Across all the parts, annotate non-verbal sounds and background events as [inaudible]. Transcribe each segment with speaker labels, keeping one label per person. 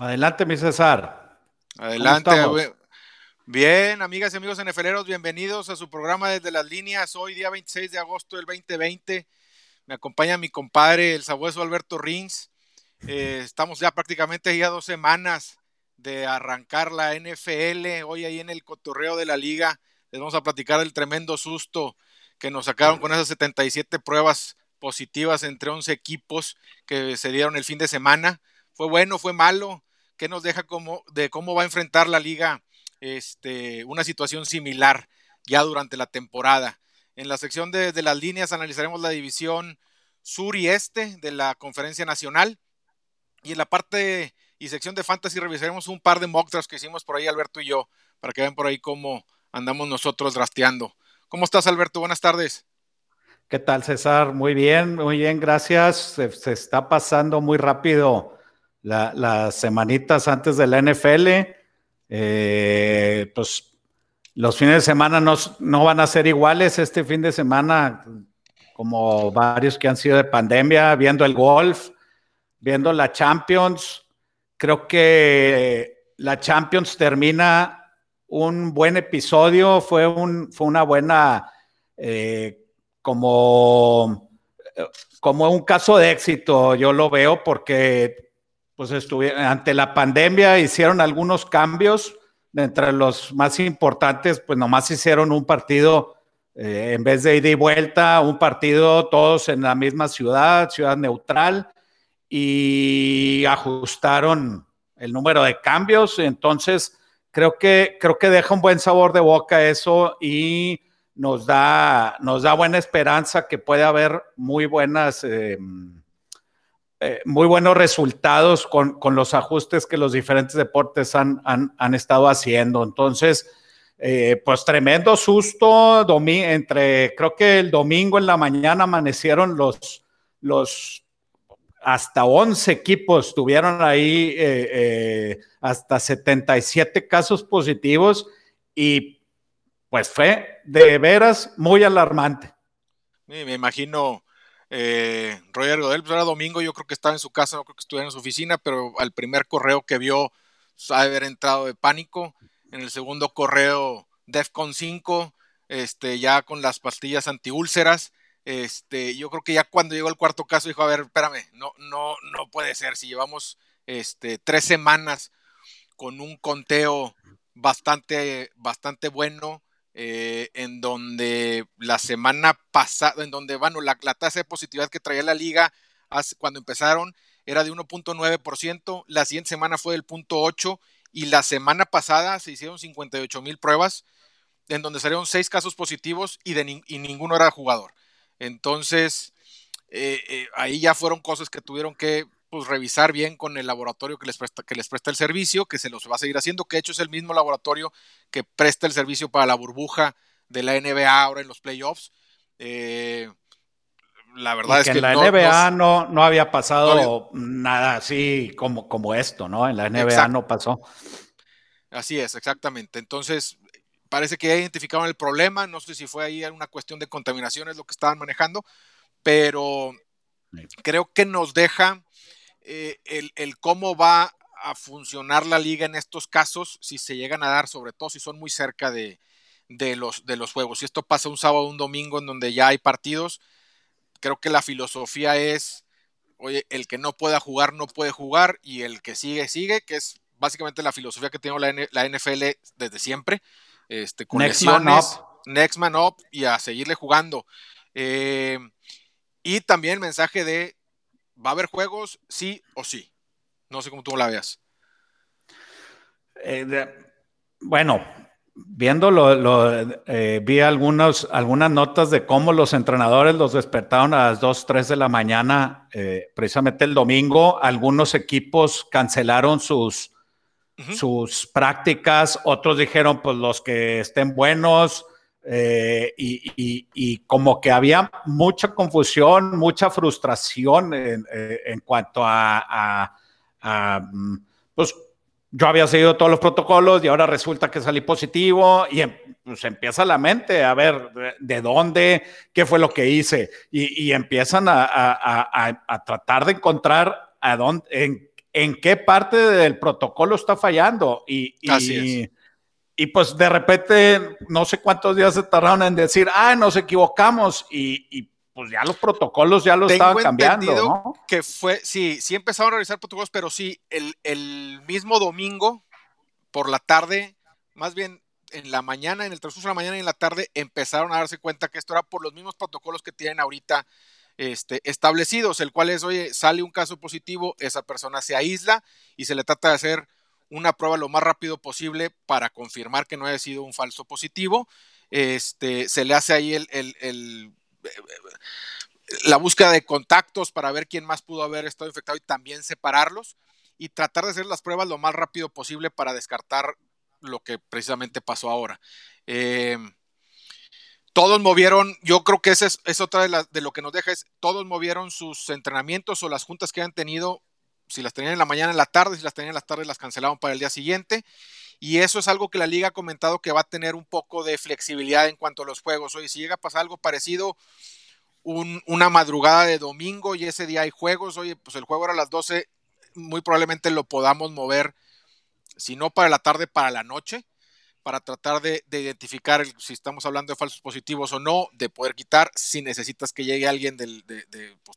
Speaker 1: Adelante, mi César.
Speaker 2: Adelante. Bien, amigas y amigos NFLeros, bienvenidos a su programa desde las líneas. Hoy, día 26 de agosto del 2020. Me acompaña mi compadre, el sabueso Alberto Rins. Eh, estamos ya prácticamente ya dos semanas de arrancar la NFL. Hoy ahí en el cotorreo de la liga les vamos a platicar del tremendo susto que nos sacaron con esas 77 pruebas positivas entre 11 equipos que se dieron el fin de semana. Fue bueno, fue malo ¿Qué nos deja como, de cómo va a enfrentar la liga este, una situación similar ya durante la temporada? En la sección de, las líneas analizaremos la división sur y este de la conferencia nacional. Y en la parte y sección de fantasy revisaremos un par de mock que hicimos por ahí Alberto y yo, para que vean por ahí cómo andamos nosotros drasteando. ¿Cómo estás Alberto? Buenas tardes.
Speaker 1: ¿Qué tal César? Muy bien, muy bien, gracias. se está pasando muy rápido las semanitas antes de la NFL. Eh, pues los fines de semana no, no, van a ser iguales. Este fin de semana, como varios que han sido de pandemia, viendo el golf, viendo la Champions. Creo que la Champions termina un buen episodio. Fue, un, fue una buena, eh, como, como un caso de éxito, yo lo veo, porque pues estuvieron, ante la pandemia hicieron algunos cambios, entre los más importantes, pues nomás hicieron un partido, eh, en vez de ida y vuelta, un partido todos en la misma ciudad, ciudad neutral, y ajustaron el número de cambios, entonces creo que, creo que deja un buen sabor de boca eso y nos da, nos da buena esperanza que puede haber muy buenas... Eh, eh, muy buenos resultados con, los ajustes que los diferentes deportes han, han, estado haciendo. Entonces, eh, pues tremendo susto entre, creo que el domingo en la mañana amanecieron los, los hasta 11 equipos, tuvieron ahí eh, hasta 77 casos positivos y pues fue de veras muy alarmante.
Speaker 2: me imagino eh, Roger Godel, pues era domingo, yo creo que estaba en su casa, no creo que estuviera en su oficina, pero al primer correo que vio, pues, haber entrado de pánico. En el segundo correo, DEFCON 5, este, ya con las pastillas antiúlceras. Este, yo creo que ya cuando llegó el cuarto caso dijo, a ver, espérame, no, no, no puede ser. Si llevamos este, tres semanas con un conteo bastante, bastante bueno, eh, en donde la semana pasada, en donde, bueno, la, tasa de positividad que traía la liga cuando empezaron era de 1.9%, la siguiente semana fue del 0.8% y la semana pasada se hicieron 58 mil pruebas, en donde salieron seis casos positivos y, de ninguno era jugador. Entonces, eh, eh, ahí ya fueron cosas que tuvieron que pues, revisar bien con el laboratorio que les, presta, que les presta el servicio, que se los va a seguir haciendo, que de hecho es el mismo laboratorio que presta el servicio para la burbuja de la NBA ahora en los playoffs. Eh, la verdad es que
Speaker 1: en la NBA no, no, había pasado nada así como, como esto, ¿no? En la NBA no pasó.
Speaker 2: Así es, exactamente. Entonces, parece que ya identificaron el problema. No sé si fue ahí una cuestión de contaminación, es lo que estaban manejando, pero creo que nos deja eh, el, cómo va a funcionar la liga en estos casos, si se llegan a dar, sobre todo si son muy cerca de, los, de los juegos. Si esto pasa un sábado o un domingo en donde ya hay partidos, creo que la filosofía es, oye, el que no pueda jugar, no puede jugar, y el que sigue, sigue, que es básicamente la filosofía que tiene la, NFL desde siempre, este, con next man up. next man up, y a seguirle jugando. Eh, y también mensaje de ¿Va a haber juegos sí o sí? No sé cómo tú la veas.
Speaker 1: Eh, bueno, viéndolo, eh, vi algunas notas de cómo los entrenadores los despertaron a las 2, 3 de la mañana, eh, precisamente el domingo. Algunos equipos cancelaron sus, sus prácticas, otros dijeron, pues los que estén buenos, eh, y, como que había mucha confusión, mucha frustración en, eh, cuanto a, mm, pues yo había seguido todos los protocolos y ahora resulta que salí positivo y em, pues empieza la mente a ver de, dónde, qué fue lo que hice y, empiezan a, tratar de encontrar a dónde, en qué parte del protocolo está fallando. Y, y, pues de repente, no sé cuántos días se tardaron en decir, ah, nos equivocamos. Y, pues ya los protocolos ya lo estaban cambiando. ¿no?
Speaker 2: Que fue, sí, sí empezaron a realizar protocolos, pero sí, el, el mismo domingo por la tarde, más bien en la mañana, en el transcurso de la mañana y en la tarde, empezaron a darse cuenta que esto era por los mismos protocolos que tienen ahorita este, establecidos, el cual es, oye, sale un caso positivo, esa persona se aísla y se le trata de hacer una prueba lo más rápido posible para confirmar que no haya sido un falso positivo. Este, se le hace ahí el, el, la búsqueda de contactos para ver quién más pudo haber estado infectado y también separarlos y tratar de hacer las pruebas lo más rápido posible para descartar lo que precisamente pasó ahora. Eh, todos movieron, yo creo que esa es, otra de, de, lo que nos deja, es todos movieron sus entrenamientos o las juntas que han tenido, si las tenían en la mañana, en la tarde, si las tenían en las tardes, las cancelaron para el día siguiente. Y eso es algo que la liga ha comentado que va a tener un poco de flexibilidad en cuanto a los juegos. Oye, si llega a pasar algo parecido, una madrugada de domingo y ese día hay juegos, oye, pues el juego era a las 12, muy probablemente lo podamos mover si no para la tarde, para la noche, para tratar de, identificar si estamos hablando de falsos positivos o no, de poder quitar, si necesitas que llegue alguien pues,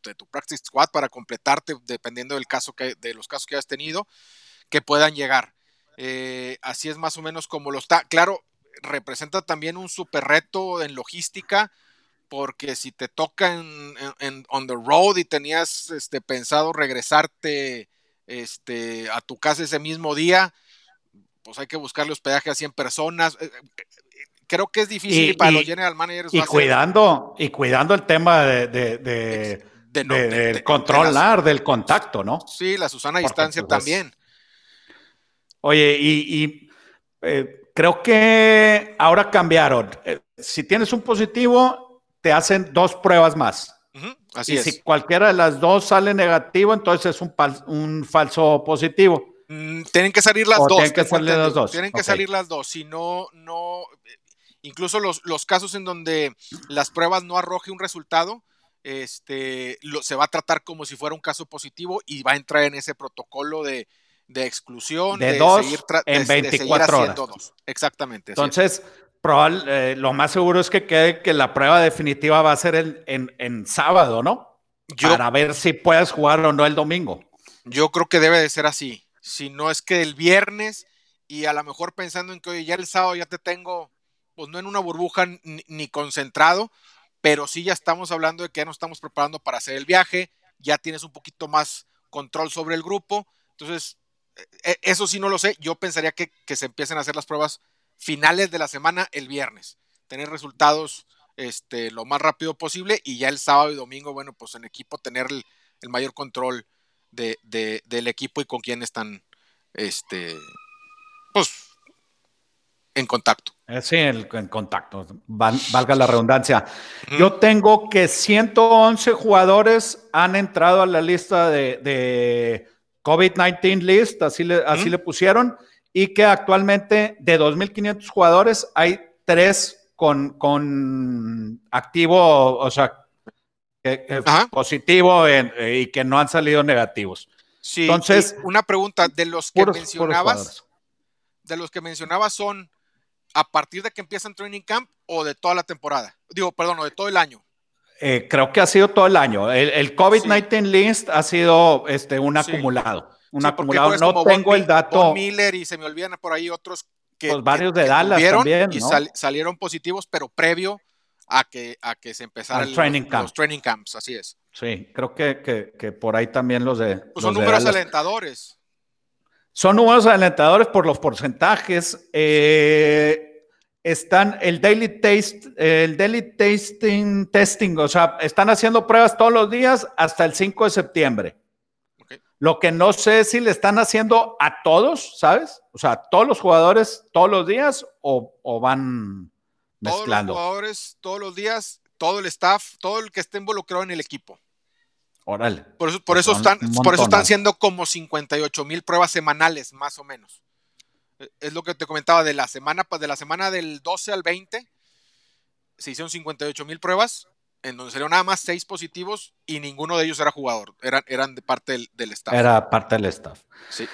Speaker 2: de, tu practice squad para completarte, dependiendo del caso que, de los casos que hayas tenido, que puedan llegar. Eh, así es más o menos como lo está. Claro, representa también un super reto en logística, porque si te toca en, en, on the road y tenías este, pensado regresarte este, a tu casa ese mismo día, pues hay que buscarle hospedaje a 100 personas. Eh, eh, creo que es difícil para los general managers.
Speaker 1: Y cuidando, y cuidando el tema de, de, controlar del contacto, ¿no?
Speaker 2: Sí, la Susana distancia pues, también.
Speaker 1: Oye, y, eh, creo que ahora cambiaron. si tienes un positivo, te hacen dos pruebas más.
Speaker 2: así y
Speaker 1: si cualquiera de las dos sale negativo, entonces es un, un falso positivo.
Speaker 2: Mm, tienen que salir las dos.
Speaker 1: Tienen que salir las dos.
Speaker 2: Tienen que salir las dos. Si no, no. Incluso los, los, casos en donde las pruebas no arroje un resultado, este, se va a tratar como si fuera un caso positivo y va a entrar en ese protocolo de, de exclusión.
Speaker 1: De, dos en 24 horas.
Speaker 2: Exactamente.
Speaker 1: Entonces, probable, eh, lo más seguro es que quede que la prueba definitiva va a ser en, en, en sábado, ¿no? Para ver si puedes jugar o no el domingo.
Speaker 2: Yo creo que debe de ser así si no es que el viernes y a lo mejor pensando en que ya el sábado ya te tengo, pues no en una burbuja ni, concentrado, pero sí ya estamos hablando de que ya nos estamos preparando para hacer el viaje, ya tienes un poquito más control sobre el grupo, entonces e, e, eso sí no lo sé, yo pensaría que, se empiecen a hacer las pruebas finales de la semana el viernes, tener resultados este, lo más rápido posible y ya el sábado y domingo, bueno, pues en equipo tener el mayor control de, del equipo y con quién están este, pues, en contacto.
Speaker 1: Eh, sí, en, contacto, valga la redundancia. Yo tengo que 111 jugadores han entrado a la lista de, COVID-19 list, así, le, así le pusieron, y que actualmente de 2.500 jugadores hay tres con, con activo, o sea, positivo eh, y que no han salido negativos.
Speaker 2: Sí, Entonces, una pregunta, de los que mencionabas, de los que mencionabas son a partir de que empiezan training camp o de toda la temporada? Digo, perdón, o de todo el año.
Speaker 1: Eh, creo que ha sido todo el año. El, COVID-19 list ha sido este, un acumulado. Un acumulado. No tengo el dato.
Speaker 2: Miller y se me olvidan por ahí otros que.
Speaker 1: Pues varios de Dallas también.
Speaker 2: Y salieron positivos, pero previo a que, a que se empezaran los, training camps, así es.
Speaker 1: Sí, creo que, que, por ahí también los de...
Speaker 2: Pues son números alentadores.
Speaker 1: Son números alentadores por los porcentajes. Eh, están el daily taste, el daily tasting testing, o sea, están haciendo pruebas todos los días hasta el 5 de septiembre. Lo que no sé es si le están haciendo a todos, ¿sabes? O sea, a todos los jugadores todos los días o, o van
Speaker 2: todos los jugadores, todos los días, todo el staff, todo el que esté involucrado en el equipo.
Speaker 1: Órale.
Speaker 2: Por eso, por pues eso están, por eso están siendo como 58 mil pruebas semanales, más o menos. E, es lo que te comentaba de la semana, de la semana del 12 al 20, se hicieron 58 mil pruebas en donde salieron nada más seis positivos y ninguno de ellos era jugador, eran, eran de parte del, staff.
Speaker 1: Era parte del staff. Sí.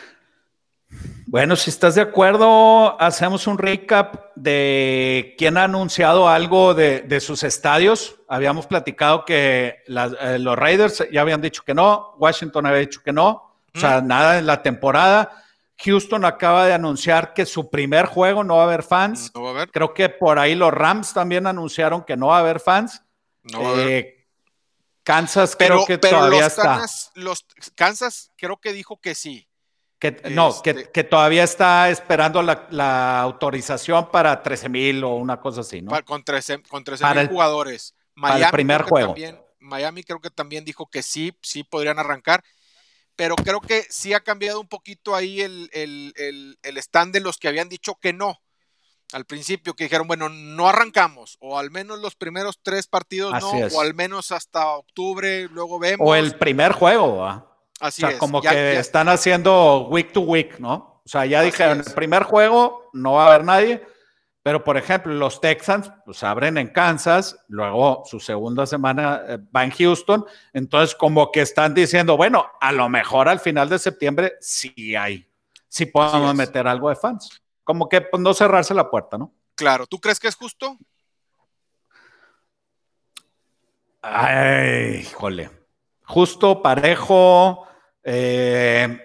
Speaker 1: Bueno, si estás de acuerdo, hacemos un recap de quién ha anunciado algo de, sus estadios. Habíamos platicado que eh, los Raiders ya habían dicho que no, Washington había dicho que no, o sea, nada en la temporada. Houston acaba de anunciar que su primer juego no va a haber fans. No va a haber. Creo que por ahí los Rams también anunciaron que no va a haber fans. No va a haber. Eh, Kansas creo que todavía está.
Speaker 2: Los Kansas creo que dijo que sí.
Speaker 1: Que, no, que, este todavía está esperando la, autorización para 13 mil o una cosa así, ¿no?
Speaker 2: con 13 con mil jugadores.
Speaker 1: Miami, para el primer juego.
Speaker 2: Miami creo que también dijo que sí, sí podrían arrancar, pero creo que sí ha cambiado un poquito ahí el, el, el stand de los que habían dicho que no al principio, que dijeron, bueno, no arrancamos, o al menos los primeros tres partidos no, o al menos hasta octubre, luego vemos.
Speaker 1: O el primer juego, ¿ah? Así o sea, como que están haciendo week to week, ¿no? O sea, ya dijeron, el primer juego no va a haber nadie, pero por ejemplo, los Texans pues abren en Kansas, luego su segunda semana eh, va en Houston, entonces como que están diciendo, bueno, a lo mejor al final de septiembre sí hay, sí podemos meter algo de fans. Como que pues, no cerrarse la puerta, ¿no?
Speaker 2: Claro, ¿tú crees que es justo?
Speaker 1: Ay, híjole. Justo, parejo, eh,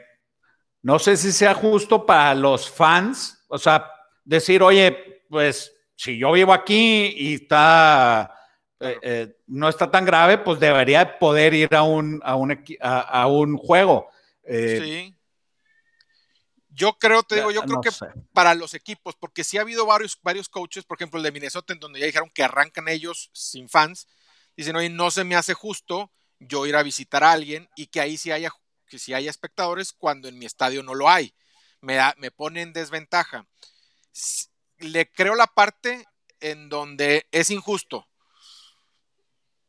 Speaker 1: no sé si sea justo para los fans, o sea, decir, oye, pues si yo vivo aquí y está, eh, eh, no está tan grave, pues debería poder ir a un, a un, a, un juego. sí.
Speaker 2: Yo creo, te digo, yo creo que para los equipos, porque sí ha habido varios, varios coaches, por ejemplo el de Minnesota, en donde ya dijeron que arrancan ellos sin fans, dicen, oye, no se me hace justo yo ir a visitar a alguien y que ahí sí haya que si hay espectadores cuando en mi estadio no lo hay. Me, me pone en desventaja. Le creo la parte en donde es injusto,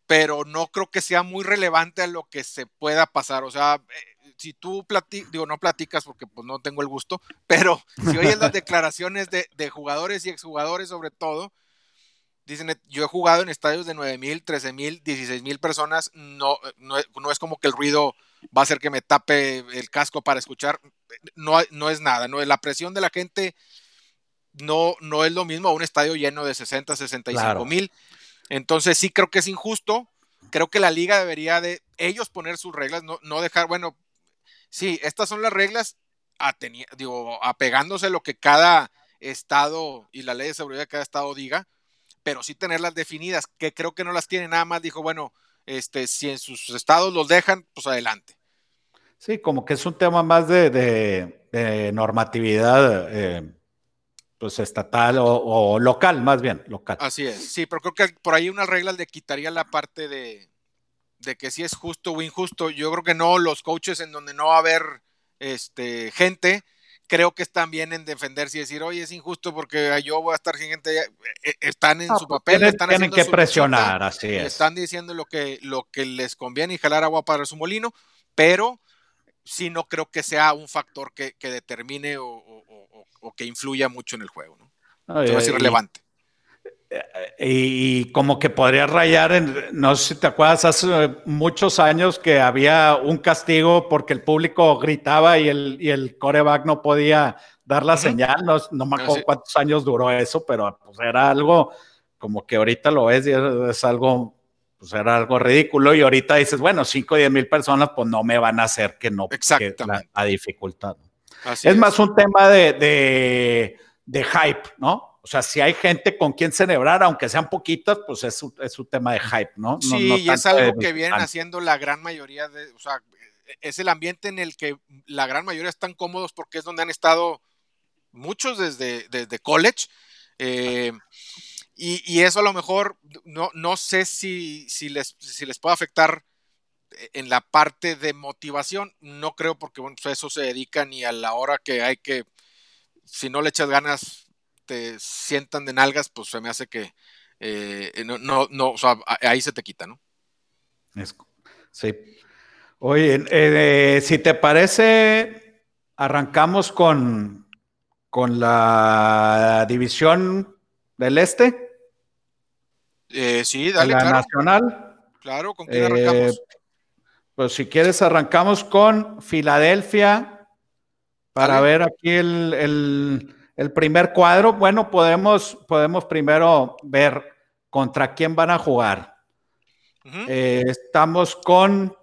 Speaker 2: pero no creo que sea muy relevante a lo que se pueda pasar. O sea, eh, si tú platicas, digo, no platicas porque pues no tengo el gusto, pero si oyes las [laughs] declaraciones de, de jugadores y exjugadores sobre todo, dicen, yo he jugado en estadios de 9 mil, 13 mil, 16 mil personas, no, no, no, es como que el ruido va a hacer que me tape el casco para escuchar, no, no es nada, no, la presión de la gente no, no es lo mismo a un estadio lleno de 60, 65 mil, entonces sí creo que es injusto, creo que la liga debería de ellos poner sus reglas, no, no dejar, bueno, sí, estas son las reglas, digo, apegándose a lo que cada estado y la ley de seguridad de cada estado diga, pero sí tenerlas definidas, que creo que no las tiene. Nada más, dijo, bueno, este, si en sus estados los dejan, pues adelante.
Speaker 1: Sí, como que es un tema más de, normatividad eh, pues estatal o, local, más bien, local.
Speaker 2: Así es, sí, pero creo que por ahí unas reglas le quitaría la parte de, de que si es justo o injusto. Yo creo que no, los coaches en donde no va a haber este, gente, creo que están bien en defenderse y decir, oye, es injusto porque yo voy a estar sin gente. Eh, están en su pues, papel, están
Speaker 1: tienen que presionar, así es.
Speaker 2: Están diciendo lo que, lo que les conviene y jalar agua para su molino, pero sí no creo que sea un factor que, determine o, que influya mucho en el juego. ¿no? es irrelevante.
Speaker 1: Y, como que podría rayar en, no sé si te acuerdas, hace muchos años que había un castigo porque el público gritaba y el, y el coreback no podía dar la señal, no, me acuerdo cuántos años duró eso, pero pues era algo como que ahorita lo ves y es, algo, pues era algo ridículo y ahorita dices, bueno, 5 o 10 mil personas pues no me van a hacer que no, que la, dificultad. es, más un tema de, de, de hype, ¿no? O sea, si hay gente con quien celebrar, aunque sean poquitas, pues es, es un tema de hype, ¿no?
Speaker 2: Sí, y es algo que vienen haciendo la gran mayoría de, o sea, es el ambiente en el que la gran mayoría están cómodos porque es donde han estado muchos desde, desde college. Eh, y, eso a lo mejor no, no sé si, si, les, si les puede afectar en la parte de motivación. No creo porque bueno, pues eso se dedica ni a la hora que hay que, si no le echas ganas, te sientan de nalgas, pues se me hace que eh, no, no, no, o sea, ahí se te quita, ¿no?
Speaker 1: sí. Oye, eh, si te parece, arrancamos con, con la división del este.
Speaker 2: Eh, sí, dale.
Speaker 1: La nacional.
Speaker 2: Claro, ¿con quién arrancamos?
Speaker 1: Pues si quieres, arrancamos con Filadelfia para ver aquí el, primer cuadro. Bueno, podemos, podemos primero ver contra quién van a jugar. Eh, estamos con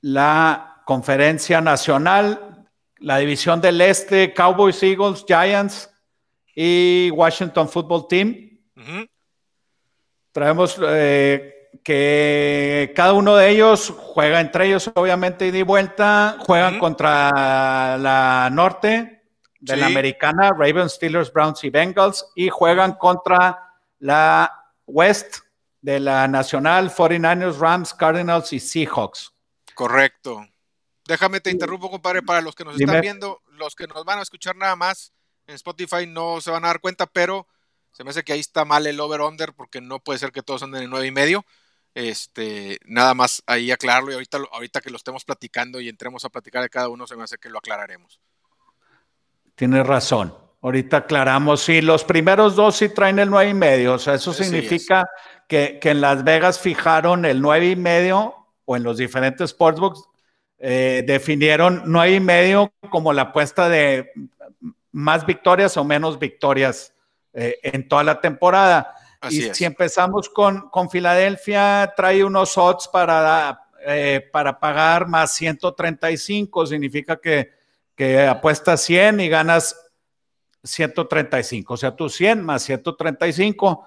Speaker 1: la conferencia nacional, la división del este, Cowboys, Eagles, Giants y Washington Football Team. Traemos eh, que cada uno de ellos juega entre ellos, obviamente, y de vuelta, juegan contra la norte de la americana, Ravens, Steelers, Browns y Bengals, y juegan contra la west de la nacional, 49ers, Rams, Cardinals y Seahawks.
Speaker 2: Correcto. Déjame te interrumpo, compadre, para los que nos están viendo, los que nos van a escuchar nada más en Spotify no se van a dar cuenta, pero se me hace que ahí está mal el over-under porque no puede ser que todos anden en nueve y medio. Este, nada más ahí aclararlo y ahorita, ahorita que lo estemos platicando y entremos a platicar de cada uno, se me hace que lo aclararemos.
Speaker 1: Tienes razón. Ahorita aclaramos, sí, los primeros dos sí traen el nueve y medio, o sea, eso significa que, en Las Vegas fijaron el nueve y medio o en los diferentes sportsbooks eh, definieron nueve y medio como la apuesta de más victorias o menos victorias eh, en toda la temporada y si empezamos con, con, Filadelfia, trae unos odds para, eh, para pagar más 135, significa que, que apuestas 100 y ganas 135, o sea, tú 100 más 135.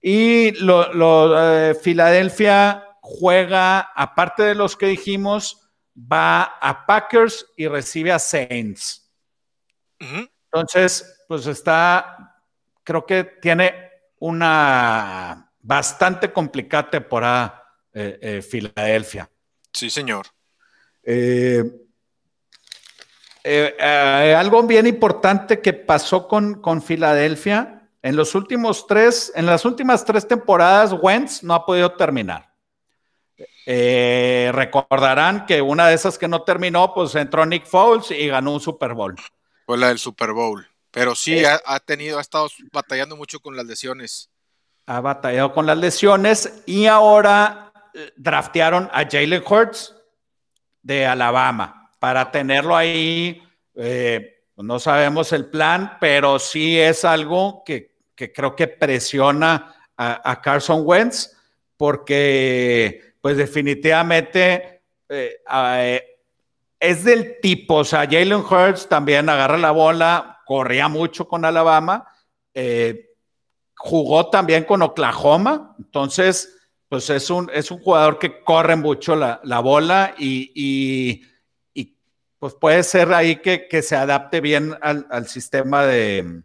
Speaker 1: Y lo, eh, Filadelfia juega, aparte de los que dijimos, va a Packers y recibe a Saints. Entonces, pues está, creo que tiene una bastante complicada temporada eh, eh, Filadelfia.
Speaker 2: Sí, señor.
Speaker 1: Eh, algo bien importante que pasó con, con Filadelfia, en los últimos tres, en las últimas tres temporadas, Wentz no ha podido terminar. recordarán que una de esas que no terminó, pues entró Nick Foles y ganó un Super Bowl.
Speaker 2: Fue la del Super Bowl. Pero sí, ha, tenido, ha estado batallando mucho con las lesiones.
Speaker 1: Ha batallado con las lesiones y ahora eh, draftearon a Jalen Hurts de Alabama para tenerlo ahí. Eh, no sabemos el plan, pero sí es algo que, creo que presiona a, Carson Wentz porque pues definitivamente eh, es del tipo, o sea, Jalen Hurts también agarra la bola, corría mucho con Alabama, eh, jugó también con Oklahoma, entonces, pues es un, es un jugador que corre mucho la, bola y, pues puede ser ahí que, se adapte bien al, sistema de,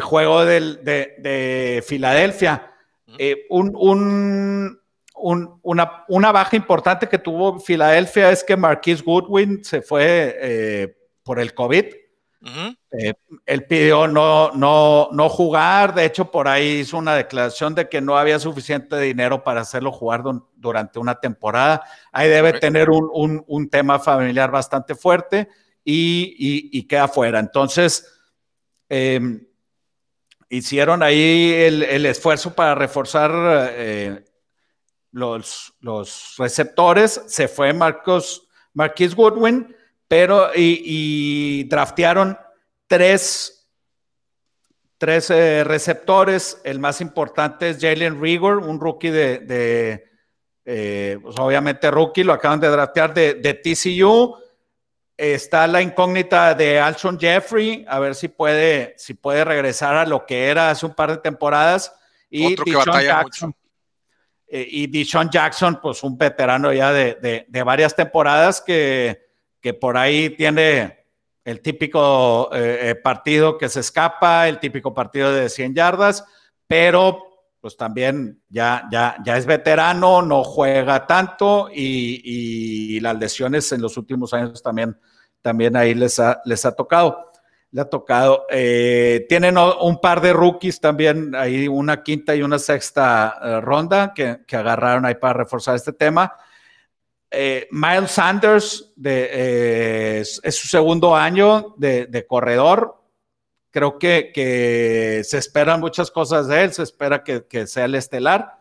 Speaker 1: juego de, Filadelfia. Eh, un, una, una, baja importante que tuvo Filadelfia es que Marquis Goodwin se fue eh, por el COVID. Eh, él pidió no, no, no jugar, de hecho por ahí hizo una declaración de que no había suficiente dinero para hacerlo jugar durante una temporada. Ahí debe tener un, tema familiar bastante fuerte y, queda fuera. Entonces, em, hicieron ahí el, esfuerzo para reforzar eh, los, los receptores. Se fue Marcos, Marquis Goodwin pero y, draftearon tres, tres eh, receptores. El más importante es Jalen Rigor, un rookie de, eh, pues obviamente rookie, lo acaban de draftear de, TCU. Está la incógnita de Alshon Jeffrey, a ver si puede, si puede regresar a lo que era hace un par de temporadas. Y Otro Jackson, eh, y Dishon Jackson, pues un veterano ya de, de varias temporadas que, que por ahí tiene el típico eh, eh, partido que se escapa, el típico partido de 100 yardas, pero pues también ya, ya, ya es veterano, no juega tanto y, las lesiones en los últimos años también, también ahí les ha, les ha tocado. Le ha tocado. Eh, tienen un par de rookies también, ahí una quinta y una sexta ronda que, agarraron ahí para reforzar este tema. Eh, Miles Sanders eh, es, su segundo año de, corredor. Creo que, se esperan muchas cosas de él, se espera que, sea el estelar.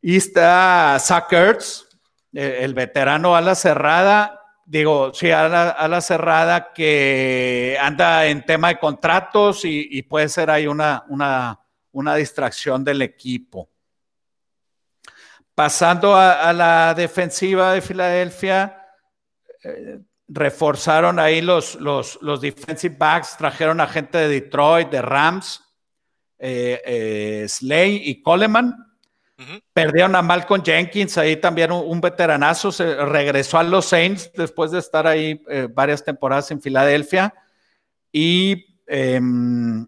Speaker 1: Y está Zach Ertz, eh, el veterano a la cerrada, digo, sí, a la, cerrada que anda en tema de contratos y, puede ser ahí una, una, distracción del equipo. Pasando a, la defensiva de Filadelfia, eh, reforzaron ahí los, los, los, defensive backs, trajeron a gente de Detroit, de Rams, eh, Slay y Coleman Perdieron a Malcolm Jenkins, ahí también un, veteranazo, se regresó a los Saints después de estar ahí eh, varias temporadas en Filadelfia. Y em,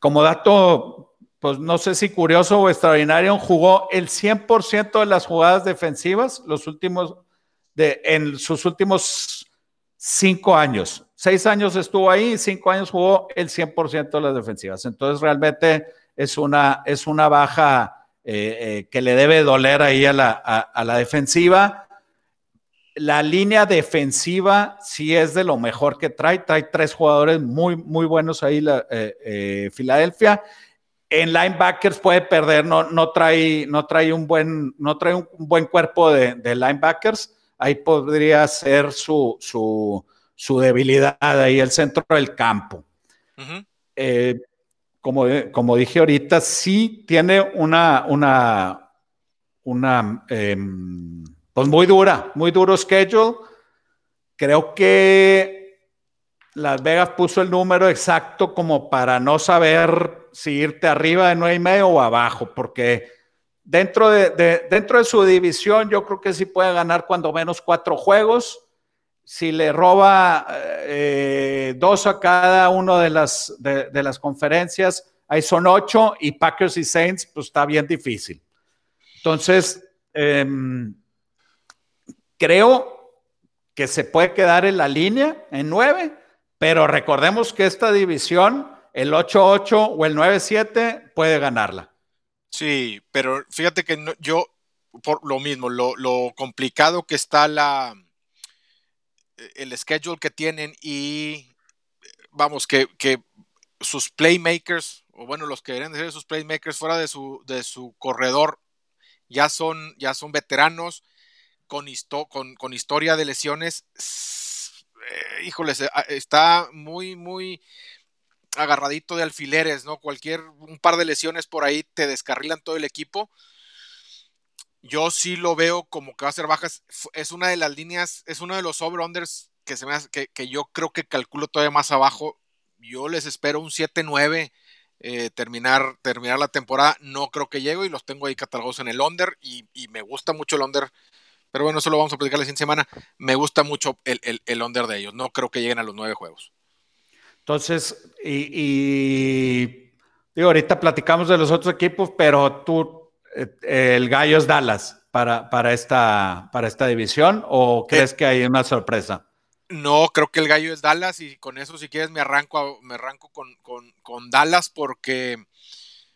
Speaker 1: como dato, pues no sé si curioso o extraordinario, jugó el 100% de las jugadas defensivas los últimos, de, en sus últimos cinco años. Seis años estuvo ahí, cinco años jugó el 100% de las defensivas. Entonces realmente es una, es una baja eh, eh, que le debe doler ahí a la, defensiva. La línea defensiva sí es de lo mejor que trae. Trae tres jugadores muy, muy buenos ahí, la, eh, Filadelfia. En linebackers puede perder, no, no, trae, no trae, un, buen, no trae un, buen cuerpo de, linebackers. Ahí podría ser su, su, debilidad, ahí el centro del campo como, como dije ahorita, sí tiene una, una, una, em, pues muy dura, muy duro schedule. Creo que Las Vegas puso el número exacto como para no saber si irte arriba de nueve y medio o abajo, porque dentro de, dentro de su división yo creo que sí puede ganar cuando menos cuatro juegos. Si le roba eh, dos a cada uno de las, de, las conferencias, ahí son ocho y Packers y Saints, pues está bien difícil. Entonces, em, creo que se puede quedar en la línea en nueve, pero recordemos que esta división, el 8-8 o el 9-7, puede ganarla.
Speaker 2: Sí, pero fíjate que yo, por lo mismo, lo, lo complicado que está la, el schedule que tienen y vamos, que, sus playmakers, o bueno, los que deberían ser sus playmakers fuera de su, de su corredor, ya son, ya son veteranos con, con, historia de lesiones. Eh, híjoles, eh, está muy, muy agarradito de alfileres, ¿no? Cualquier, un par de lesiones por ahí te descarrilan todo el equipo yo sí lo veo como que va a ser bajas. Es una de las líneas, es uno de los over-unders que, se me que, que, yo creo que calculo todavía más abajo. Yo les espero un 7-9 eh, terminar, terminar la temporada. No creo que llegue y los tengo ahí catalogados en el under y, me gusta mucho el under. Pero bueno, eso lo vamos a platicar la siguiente semana. Me gusta mucho el, el, el under de ellos. No creo que lleguen a los nueve juegos.
Speaker 1: Entonces, y, y digo, ahorita platicamos de los otros equipos, pero tú el gallo es Dallas para, para, esta, para esta división o crees que hay una sorpresa?
Speaker 2: No, creo que el gallo es Dallas y con eso si quieres me arranco, me arranco con, Dallas porque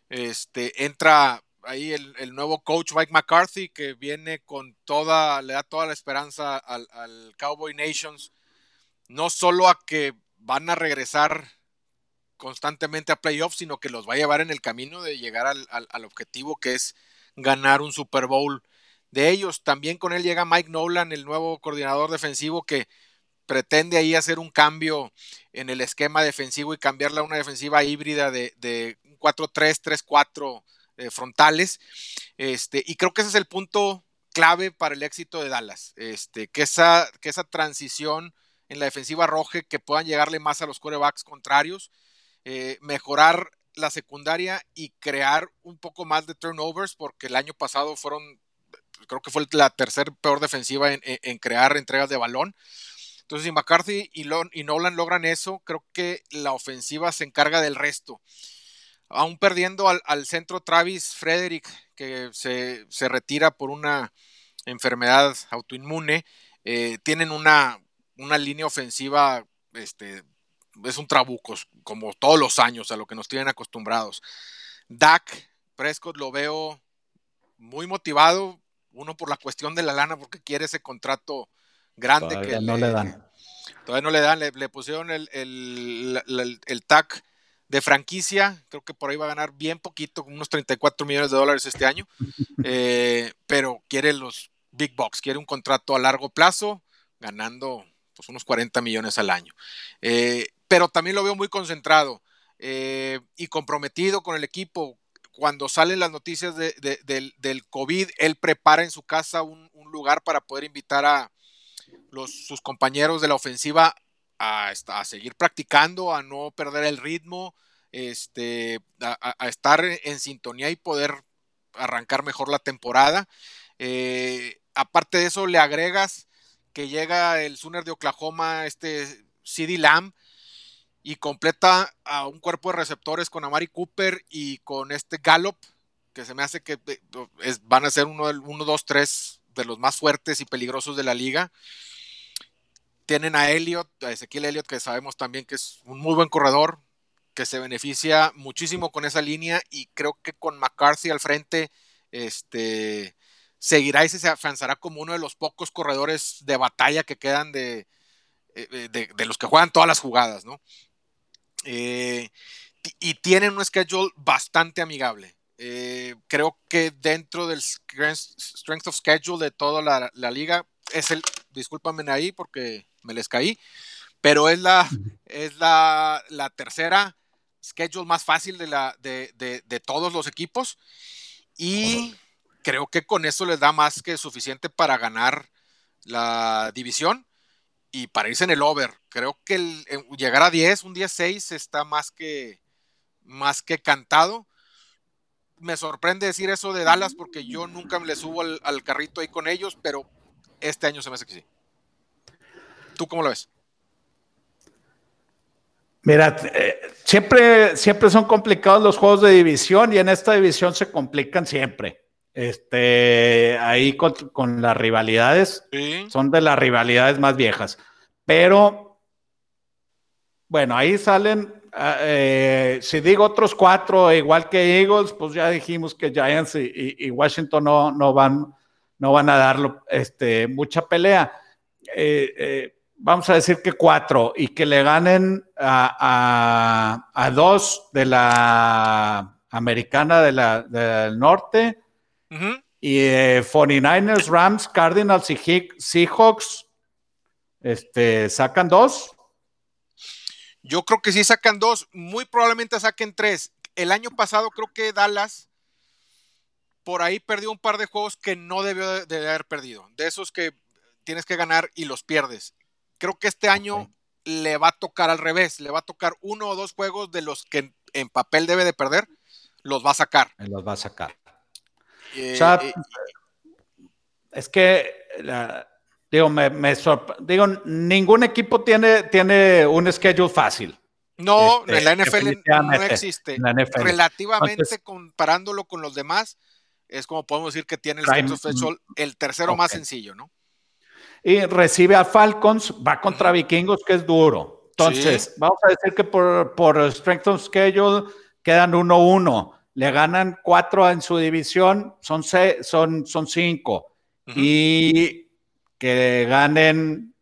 Speaker 2: este, entra ahí el, nuevo coach Mike McCarthy que viene con toda, le da toda la esperanza al, Cowboy Nations, no solo a que van a regresar constantemente a playoffs, sino que los va a llevar en el camino de llegar al, al objetivo que es ganar un Super Bowl de ellos. También con él llega Mike Nolan, el nuevo coordinador defensivo que pretende ahí hacer un cambio en el esquema defensivo y cambiarla a una defensiva híbrida de, de 4-3, 3-4 eh, frontales. Este, y creo que ese es el punto clave para el éxito de Dallas. Este, que, esa, que esa transición en la defensiva roja, que puedan llegarle más a los corebacks contrarios, eh, mejorar la secundaria y crear un poco más de turnovers, porque el año pasado fueron, creo que fue la tercer peor defensiva en, crear entregas de balón. Entonces, si McCarthy y, y, Nolan logran eso, creo que la ofensiva se encarga del resto. Aún perdiendo al, centro Travis Frederick, que se, retira por una enfermedad autoinmune, eh, tienen una, una línea ofensiva este, es un trabuco, como todos los años, a lo que nos tienen acostumbrados. Dak Prescott lo veo muy motivado, uno por la cuestión de la lana, porque quiere ese contrato grande que
Speaker 1: no le, dan.
Speaker 2: Todavía no le dan, le, pusieron el, el, el, TAC de franquicia, creo que por ahí va a ganar bien poquito, unos 34 millones de dólares este año, [laughs] eh, pero quiere los big bucks, quiere un contrato a largo plazo, ganando pues, unos 40 millones al año. Eh, pero también lo veo muy concentrado eh, y comprometido con el equipo. Cuando salen las noticias del, COVID, él prepara en su casa un, lugar para poder invitar a los, sus compañeros de la ofensiva a, seguir practicando, a no perder el ritmo, este, a, estar en sintonía y poder arrancar mejor la temporada. Eh, aparte de eso, le agregas que llega el Sooner de Oklahoma, este CD Lamb, y completa a un cuerpo de receptores con Amari Cooper y con este Gallup, que se me hace que van a ser uno, uno, dos, tres de los más fuertes y peligrosos de la liga. Tienen a Elliot, a Ezequiel Elliot, que sabemos también que es un muy buen corredor, que se beneficia muchísimo con esa línea y creo que con McCarthy al frente, este, seguirá y se afianzará como uno de los pocos corredores de batalla que quedan de, eh, de, los que juegan todas las jugadas, ¿no? Eh, y tienen un schedule bastante amigable. Eh, creo que dentro del strength of schedule de toda la, la liga es el, discúlpame ahí porque me les caí, pero es la, es la, la tercera schedule más fácil de, la, de, de, todos los equipos y creo que con eso les da más que suficiente para ganar la división y para irse en el over. Creo que el, llegar a 10, un 10-6 está más que, más que cantado. Me sorprende decir eso de Dallas porque yo nunca me le subo al, al carrito ahí con ellos, pero este año se me hace que sí. ¿Tú cómo lo ves?
Speaker 1: Mira, eh, siempre, siempre son complicados los juegos de división y en esta división se complican siempre. Este, ahí con, las rivalidades, son de las rivalidades más viejas. Pero, bueno, ahí salen, ah, eh, si digo otros cuatro, igual que Eagles, pues ya dijimos que Giants y, Washington no, no, van, no van a dar este, mucha pelea. eh, vamos a decir que cuatro, y que le ganen a, dos de la americana de la, del norte, y 49ers, Rams, Cardinals y Seahawks, este, ¿sacan dos?
Speaker 2: Yo creo que sí sacan dos, muy probablemente saquen tres. El año pasado creo que Dallas por ahí perdió un par de juegos que no debió de haber perdido. De esos que tienes que ganar y los pierdes. Creo que este año le va a tocar al revés, le va a tocar uno o dos juegos de los que en papel debe de perder, los va a sacar.
Speaker 1: Los va a sacar. Eh, eh, es que, digo, me, digo, ningún equipo tiene, tiene un schedule fácil.
Speaker 2: No, en la este, NFL no existe. Relativamente comparándolo con los demás, es como podemos decir que tiene el, el tercero más sencillo, ¿no?
Speaker 1: y recibe a Falcons, va contra Vikingos, que es duro. Entonces, vamos a decir que por, por Strength of Schedule quedan 1-1. Le ganan 4 en su división, son, son, son 5. Y que ganen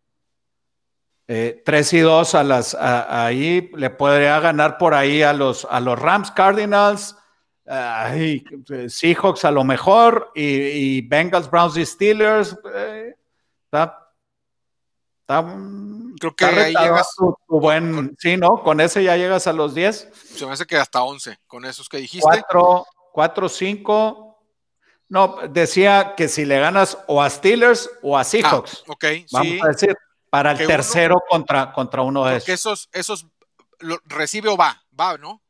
Speaker 1: 3 eh, y 2 a las, ahí, le podría ganar por ahí a los, a los Rams Cardinals. Seahawks a lo mejor y, Bengals, Browns y Steelers. Eh,
Speaker 2: Creo que ahí llegas.
Speaker 1: Tu, buen, sí, ¿no? Con ese ya llegas a los 10.
Speaker 2: Se me hace que hasta 11, con esos que dijiste.
Speaker 1: 4, 4, 5. No, decía que si le ganas o a Steelers o a Seahawks.
Speaker 2: Ah, ok,
Speaker 1: Vamos a decir, para el tercero contra, contra uno de esos.
Speaker 2: esos, esos recibe o va, va, ¿no?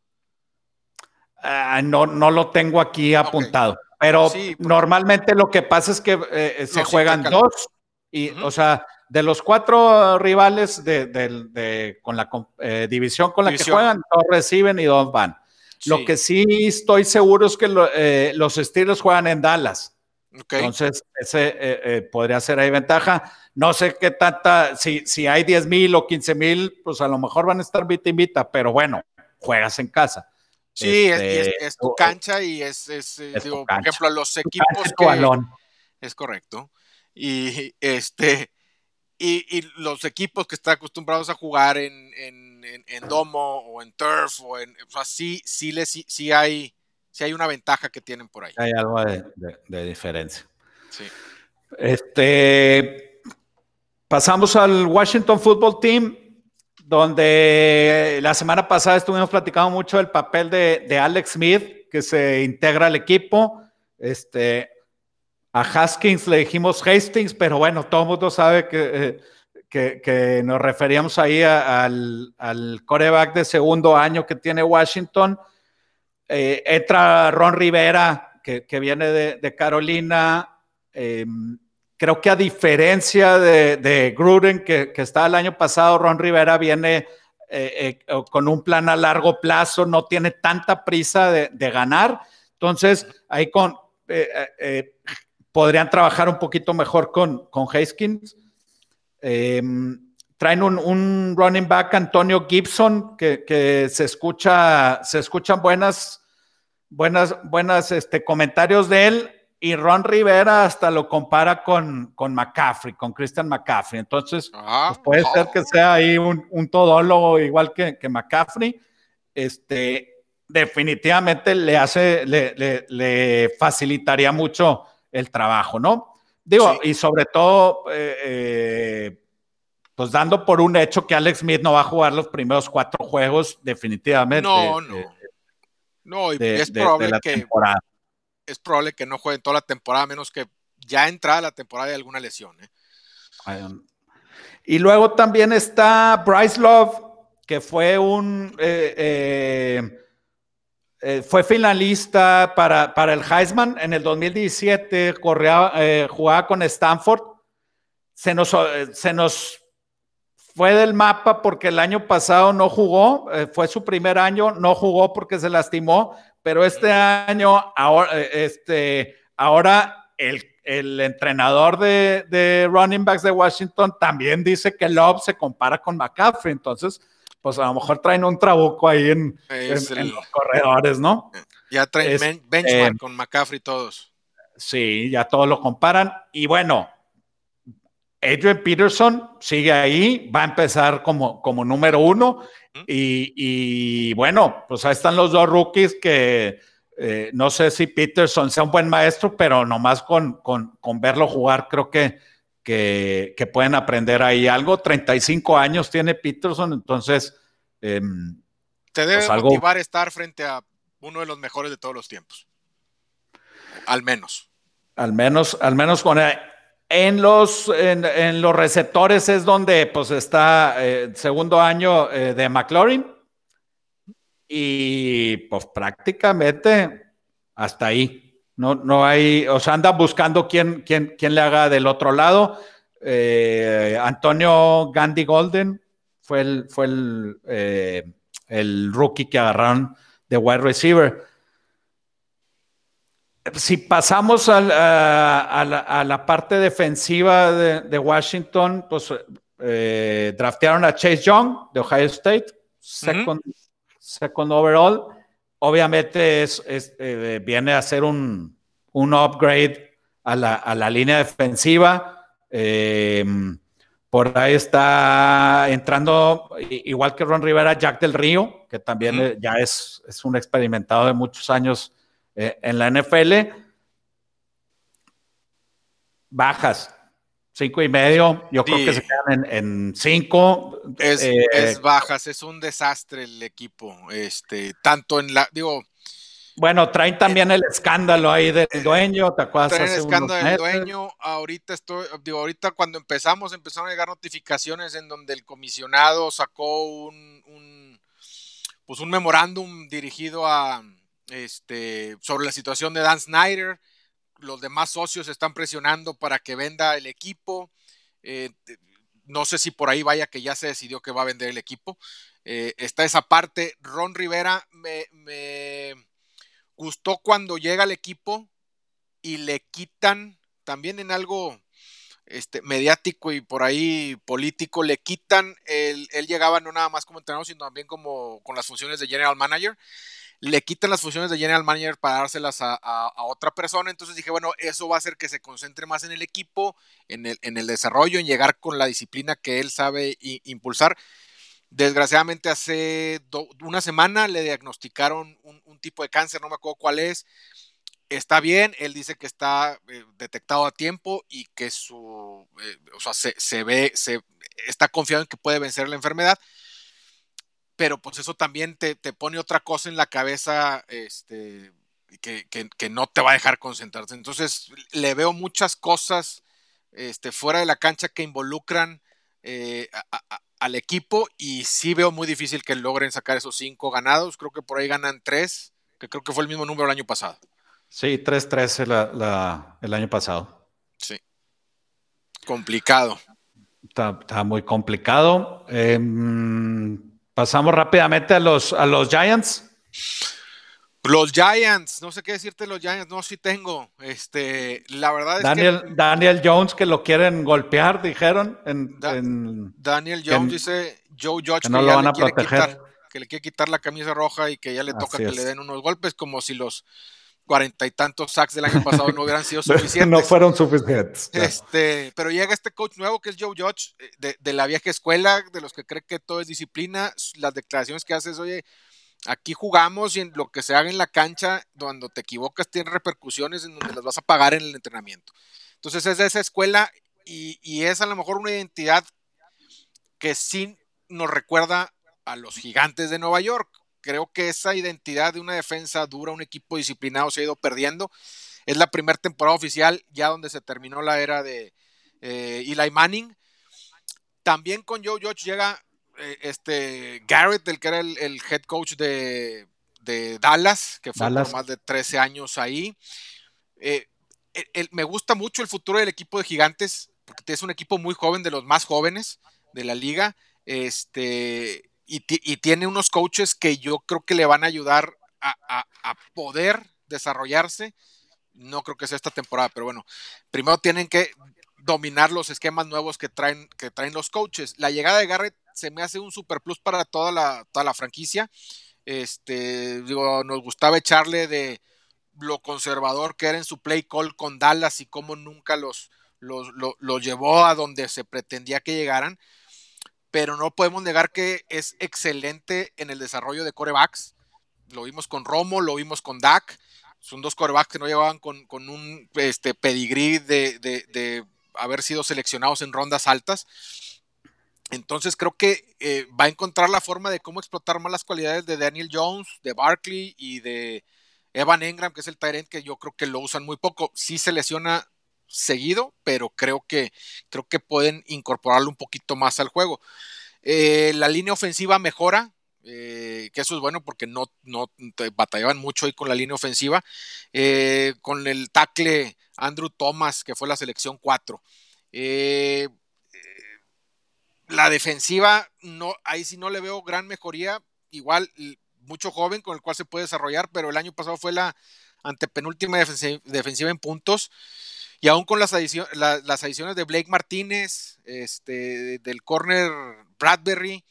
Speaker 1: Ah, no, no lo tengo aquí apuntado. Pero normalmente lo que pasa es que eh, se juegan dos y, o sea, de los cuatro rivales de, con la eh, división con la que juegan, dos reciben y dos van. Lo que sí estoy seguro es que eh, los estilos juegan en Dallas. Entonces, ese eh, podría ser ahí ventaja. No sé qué tanta, si, si hay 10 mil o 15 mil, pues a lo mejor van a estar vita y pero bueno, juegas en casa.
Speaker 2: Sí, es, tu cancha y es, digo, por ejemplo, los equipos que... Es correcto. Y este y, los equipos que están acostumbrados a jugar en, en, domo o en turf, o, en, o sea, sí, sí, sí, hay, sí hay una ventaja que tienen por ahí.
Speaker 1: Hay algo de, diferencia. Sí. Este, pasamos al Washington Football Team, donde la semana pasada estuvimos platicando mucho del papel de, de Alex Smith, que se integra al equipo. Este, a Haskins le dijimos Hastings, pero bueno, todo mundo sabe que, eh, que, nos referíamos ahí al, al, coreback de segundo año que tiene Washington. Eh, entra Ron Rivera, que, viene de, Carolina. Em, creo que a diferencia de, Gruden, que, que está el año pasado, Ron Rivera viene eh, con un plan a largo plazo, no tiene tanta prisa de, ganar. Entonces, ahí con, podrían trabajar un poquito mejor con, con Haskins. Em, traen un, running back, Antonio Gibson, que, se escucha, se escuchan buenas, buenas, buenas este, comentarios de él. Y Ron Rivera hasta lo compara con, con McCaffrey, con Christian McCaffrey. Entonces, ah, pues puede ser que sea ahí un, un todólogo igual que, que McCaffrey. Este, definitivamente le hace, le, le facilitaría mucho el trabajo, ¿no? Digo, y sobre todo, eh, eh, pues dando por un hecho que Alex Smith no va a jugar los primeros cuatro juegos, definitivamente.
Speaker 2: No, no. no, y es probable que es probable que no juegue toda la temporada, menos que ya entrada la temporada de alguna lesión. ¿eh?
Speaker 1: Y luego también está Bryce Love, que fue un eh, fue finalista para, para, el Heisman en el 2017, corría, eh, jugaba con Stanford. Se nos, eh, se nos fue del mapa porque el año pasado no jugó, fue su primer año, no jugó porque se lastimó, pero este año, ahora, este, ahora el, el entrenador de, de, running backs de Washington también dice que Love se compara con McCaffrey, entonces pues a lo mejor traen un trabuco ahí en, los corredores, ¿no?
Speaker 2: Ya traen benchmark con McCaffrey todos.
Speaker 1: Sí, ya todos lo comparan. Y bueno, Adrian Peterson sigue ahí, va a empezar como, como número uno. Y, bueno, pues ahí están los dos rookies que eh, no sé si Peterson sea un buen maestro, pero nomás con, con, con verlo jugar creo que que, pueden aprender ahí algo. 35 años tiene Peterson, entonces...
Speaker 2: Em, Te debe pues motivar estar frente a uno de los mejores de todos los tiempos. Al menos.
Speaker 1: Al menos, al menos con... En los, en, los receptores es donde pues está el eh, segundo año eh, de McLaurin y pues prácticamente hasta ahí. No, no hay, o sea, andan buscando quién, quién, quién le haga del otro lado. Eh, Antonio Gandhi Golden fue el, fue el, eh, el rookie que agarraron de wide receiver. Si pasamos a, la, parte defensiva de, Washington, pues eh, draftearon a Chase Young de Ohio State, second, second overall obviamente es, eh, viene a ser un, upgrade a la, línea defensiva. Eh, por ahí está entrando, igual que Ron Rivera, Jack del Río, que también eh, ya es, es, un experimentado de muchos años en la NFL. Bajas, Cinco y medio, yo creo que se quedan en, cinco.
Speaker 2: Es, eh, bajas, es un desastre el equipo. Este, tanto en la, digo.
Speaker 1: Bueno, traen también el escándalo ahí del dueño, ¿te acuerdas?
Speaker 2: Traen el escándalo del dueño. Ahorita estoy, digo, ahorita cuando empezamos, empezaron a llegar notificaciones en donde el comisionado sacó un, un pues un memorándum dirigido a este sobre la situación de Dan Snyder los demás socios están presionando para que venda el equipo. Eh, no sé si por ahí vaya que ya se decidió que va a vender el equipo. Eh, está esa parte. Ron Rivera me, gustó cuando llega al equipo y le quitan también en algo este, mediático y por ahí político, le quitan, él llegaba no nada más como entrenador, sino también como con las funciones de general manager le quitan las funciones de general manager para dárselas a, otra persona. Entonces dije, bueno, eso va a hacer que se concentre más en el equipo, en el, desarrollo, en llegar con la disciplina que él sabe impulsar. Desgraciadamente hace una semana le diagnosticaron un, tipo de cáncer, no me acuerdo cuál es. Está bien, él dice que está eh, detectado a tiempo y que su, eh, o sea, se, ve, se está confiado en que puede vencer la enfermedad, pero pues eso también te, pone otra cosa en la cabeza, este, que, que, no te va a dejar concentrarte. Entonces, le veo muchas cosas este, fuera de la cancha que involucran eh, al equipo y sí veo muy difícil que logren sacar esos cinco ganados. Creo que por ahí ganan tres, que creo que fue el mismo número el año pasado.
Speaker 1: Sí, 3-3 el año pasado.
Speaker 2: Sí. Complicado.
Speaker 1: Está, muy complicado. Em, pasamos rápidamente a los, a los Giants.
Speaker 2: Los Giants, no sé qué decirte los Giants, no, sí tengo. Este, la verdad es
Speaker 1: Daniel,
Speaker 2: que.
Speaker 1: Daniel Jones que lo quieren golpear, dijeron.
Speaker 2: Daniel Jones dice Joe Judge
Speaker 1: que, no lo van a proteger.
Speaker 2: que le quiere quitar la camisa roja y que ya le toca que le den unos golpes, como si los cuarenta y tantos sacks del año pasado no hubieran sido [laughs] suficientes.
Speaker 1: no fueron suficientes.
Speaker 2: Este, pero llega este coach nuevo que es Joe Judge, eh, de, de la vieja escuela, de los que cree que todo es disciplina. Las declaraciones que hace es, oye, Aquí jugamos y en lo que se haga en la cancha, cuando te equivocas, tiene repercusiones en donde las vas a pagar en el entrenamiento. Entonces es de esa escuela y, es a lo mejor una identidad que sí nos recuerda a los gigantes de Nueva York. Creo que esa identidad de una defensa dura, un equipo disciplinado se ha ido perdiendo. Es la primera temporada oficial ya donde se terminó la era de eh, Eli Manning. También con Joe Judge llega eh, este Garrett, el que era el, head coach de, Dallas, que fue por más de 13 años ahí. Eh, me gusta mucho el futuro del equipo de Gigantes, porque es un equipo muy joven, de los más jóvenes de la liga. Este, y, tiene unos coaches que yo creo que le van a ayudar a, poder desarrollarse. No creo que sea esta temporada, pero bueno, primero tienen que dominar los esquemas nuevos que traen, que traen los coaches. La llegada de Garrett se me hace un super plus para toda la, toda la franquicia. Este, digo, nos gustaba echarle de lo conservador que era en su play call con Dallas y cómo nunca los, llevó a donde se pretendía que llegaran. Pero no podemos negar que es excelente en el desarrollo de corebacks. Lo vimos con Romo, lo vimos con Dak. Son dos corebacks que no llevaban con, un este, pedigrí de, de haber sido seleccionados en rondas altas. Entonces creo que eh, va a encontrar la forma de cómo explotar más las cualidades de Daniel Jones, de Barkley y de Evan Engram, que es el Tyrant que yo creo que lo usan muy poco. Sí se lesiona seguido, pero creo que, creo que pueden incorporarlo un poquito más al juego. Eh, la línea ofensiva mejora, eh, que eso es bueno porque no, no batallaban mucho ahí con la línea ofensiva. con el tackle Andrew Thomas, que fue la selección 4. Eh, la defensiva, no, ahí sí no le veo gran mejoría. Igual, mucho joven con el cual se puede desarrollar, pero el año pasado fue la antepenúltima defensiva en puntos. Y aún con las, las adiciones de Blake Martínez, este, del corner Bradbury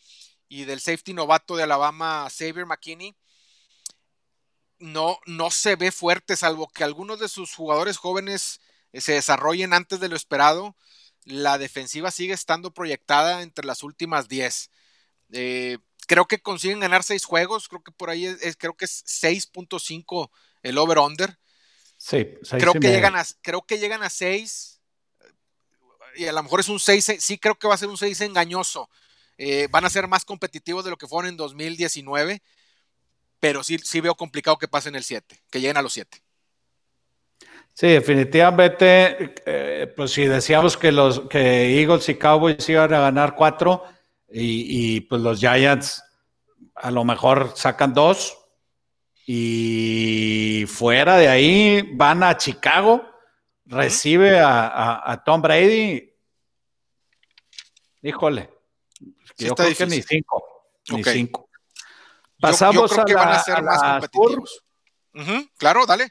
Speaker 2: y del safety novato de Alabama, Xavier McKinney, no, no se ve fuerte, salvo que algunos de sus jugadores jóvenes eh, se desarrollen antes de lo esperado la defensiva sigue estando proyectada entre las últimas 10. Eh, creo que consiguen ganar 6 juegos, creo que por ahí es, creo que es 6.5 el over-under.
Speaker 1: Sí,
Speaker 2: creo, que llegan a, creo que llegan a 6 y a lo mejor es un 6, sí creo que va a ser un 6 engañoso. Eh, van a ser más competitivos de lo que fueron en 2019, pero sí, sí veo complicado que pasen el 7, que lleguen a los 7.
Speaker 1: Sí, definitivamente, eh, pues si decíamos que los que Eagles y Cowboys iban a ganar cuatro y, pues los Giants a lo mejor sacan dos y fuera de ahí van a Chicago, recibe a, Tom Brady. Híjole, yo creo que ni cinco, ni cinco.
Speaker 2: Pasamos a, que van a ser más competitivos. claro, dale.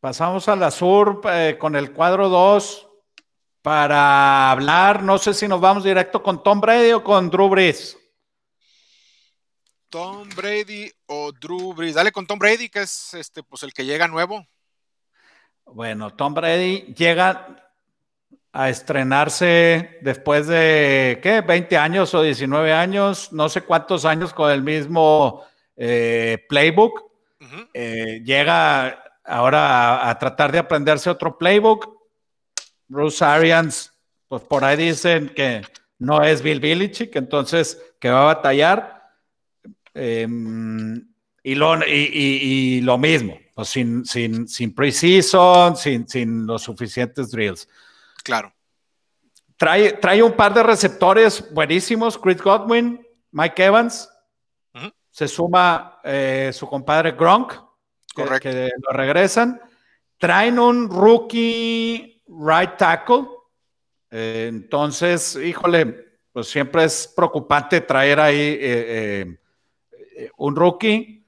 Speaker 1: Pasamos a la sur eh, con el cuadro 2 para hablar, no sé si nos vamos directo con Tom Brady o con Drew Brees.
Speaker 2: Tom Brady o Drew Brees. Dale con Tom Brady, que es este, pues el que llega nuevo.
Speaker 1: Bueno, Tom Brady llega a estrenarse después de, ¿qué? 20 años o 19 años, no sé cuántos años con el mismo eh, playbook. Eh, llega ahora a, tratar de aprenderse otro playbook. Bruce Arians, pues por ahí dicen que no es Bill Belichick, entonces que va a batallar. Em, y, lo, y, lo mismo, pues sin, sin, sin preseason, sin, sin los suficientes drills.
Speaker 2: Claro.
Speaker 1: Trae, trae un par de receptores buenísimos, Chris Godwin, Mike Evans. Se suma eh, su compadre Gronk, que, lo regresan. Traen un rookie right tackle. Eh, entonces, híjole, pues siempre es preocupante traer ahí eh, un rookie.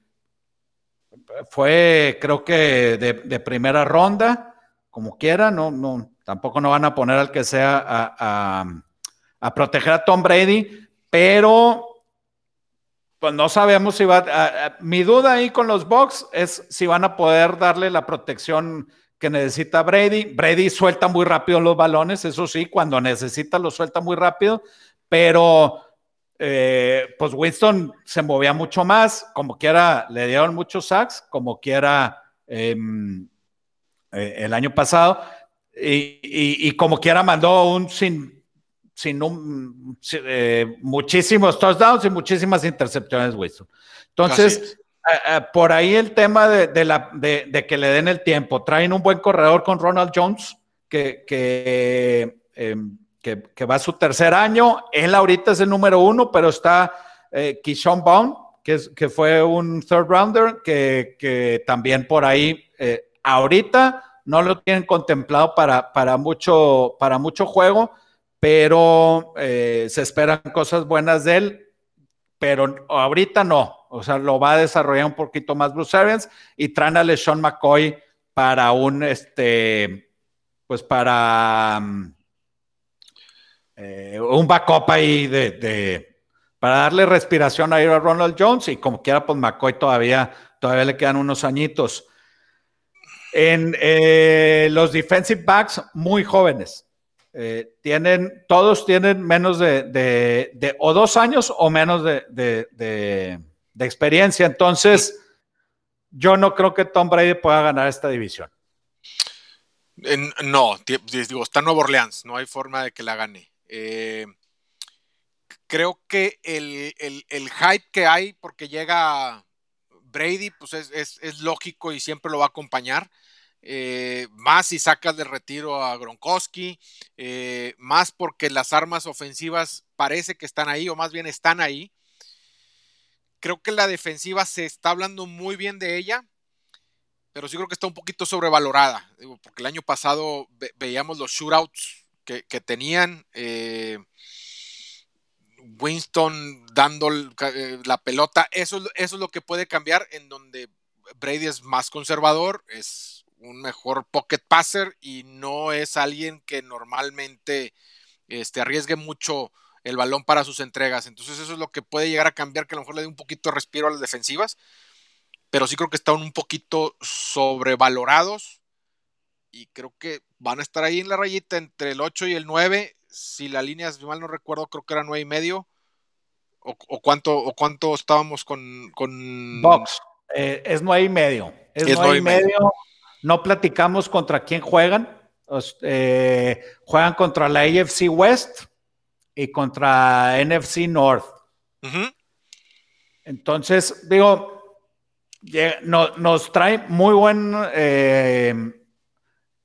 Speaker 1: Fue, creo que de, de primera ronda, como quiera, no, no, Tampoco no van a poner al que sea a, proteger a Tom Brady, pero pues no sabemos si va. A, mi duda ahí con los Bucks es si van a poder darle la protección que necesita Brady. Brady suelta muy rápido los balones, eso sí, cuando necesita los suelta muy rápido, pero eh, pues Winston se movía mucho más, como quiera, le dieron muchos sacks, como quiera em, eh, el año pasado. Y, como quiera mandó un sin, sin un, eh, muchísimos touchdowns y muchísimas intercepciones, Wilson. Entonces, por ahí el tema de, la, de, que le den el tiempo. Traen un buen corredor con Ronald Jones, que, que, que, va a su tercer año. Él ahorita es el número uno, pero está eh, Keyshawn Bond, que, que fue un third rounder, que, también por ahí ahorita no lo tienen contemplado para, para, mucho, para mucho juego, pero eh, se esperan cosas buenas de él, pero ahorita no, o sea, lo va a desarrollar un poquito más Bruce Arians y traen a LeSean McCoy para un, este, pues para mm, eh, un backup ahí de, para darle respiración a a Ronald Jones y como quiera, pues McCoy todavía, todavía le quedan unos añitos. En eh, los defensive backs muy jóvenes. Eh, tienen, todos tienen menos de, o dos años o menos de, experiencia. Entonces, yo no creo que Tom Brady pueda ganar esta división.
Speaker 2: no, digo, está Nuevo Orleans, no hay forma de que la gane. Eh, creo que el, hype que hay porque llega Brady, pues es, es, lógico y siempre lo va a acompañar. Eh, más si sacas de retiro a Gronkowski, eh, más porque las armas ofensivas parece que están ahí, o más bien están ahí. Creo que la defensiva se está hablando muy bien de ella, pero sí creo que está un poquito sobrevalorada, porque el año pasado veíamos los shootouts que, tenían. Eh, Winston dando la pelota, eso, eso es lo que puede cambiar en donde Brady es más conservador, es un mejor pocket passer y no es alguien que normalmente este, arriesgue mucho el balón para sus entregas. Entonces eso es lo que puede llegar a cambiar, que a lo mejor le dé un poquito de respiro a las defensivas, pero sí creo que están un poquito sobrevalorados y creo que van a estar ahí en la rayita entre el 8 y el 9. Si la línea, si mal no recuerdo, creo que era 9 y medio. ¿O, cuánto, o cuánto estábamos con... con...
Speaker 1: Box. Eh, es 9 y medio. Es, 9 y medio. No platicamos contra quién juegan. Eh, juegan contra la AFC West y contra NFC North. Entonces, digo, nos trae muy buen. Eh,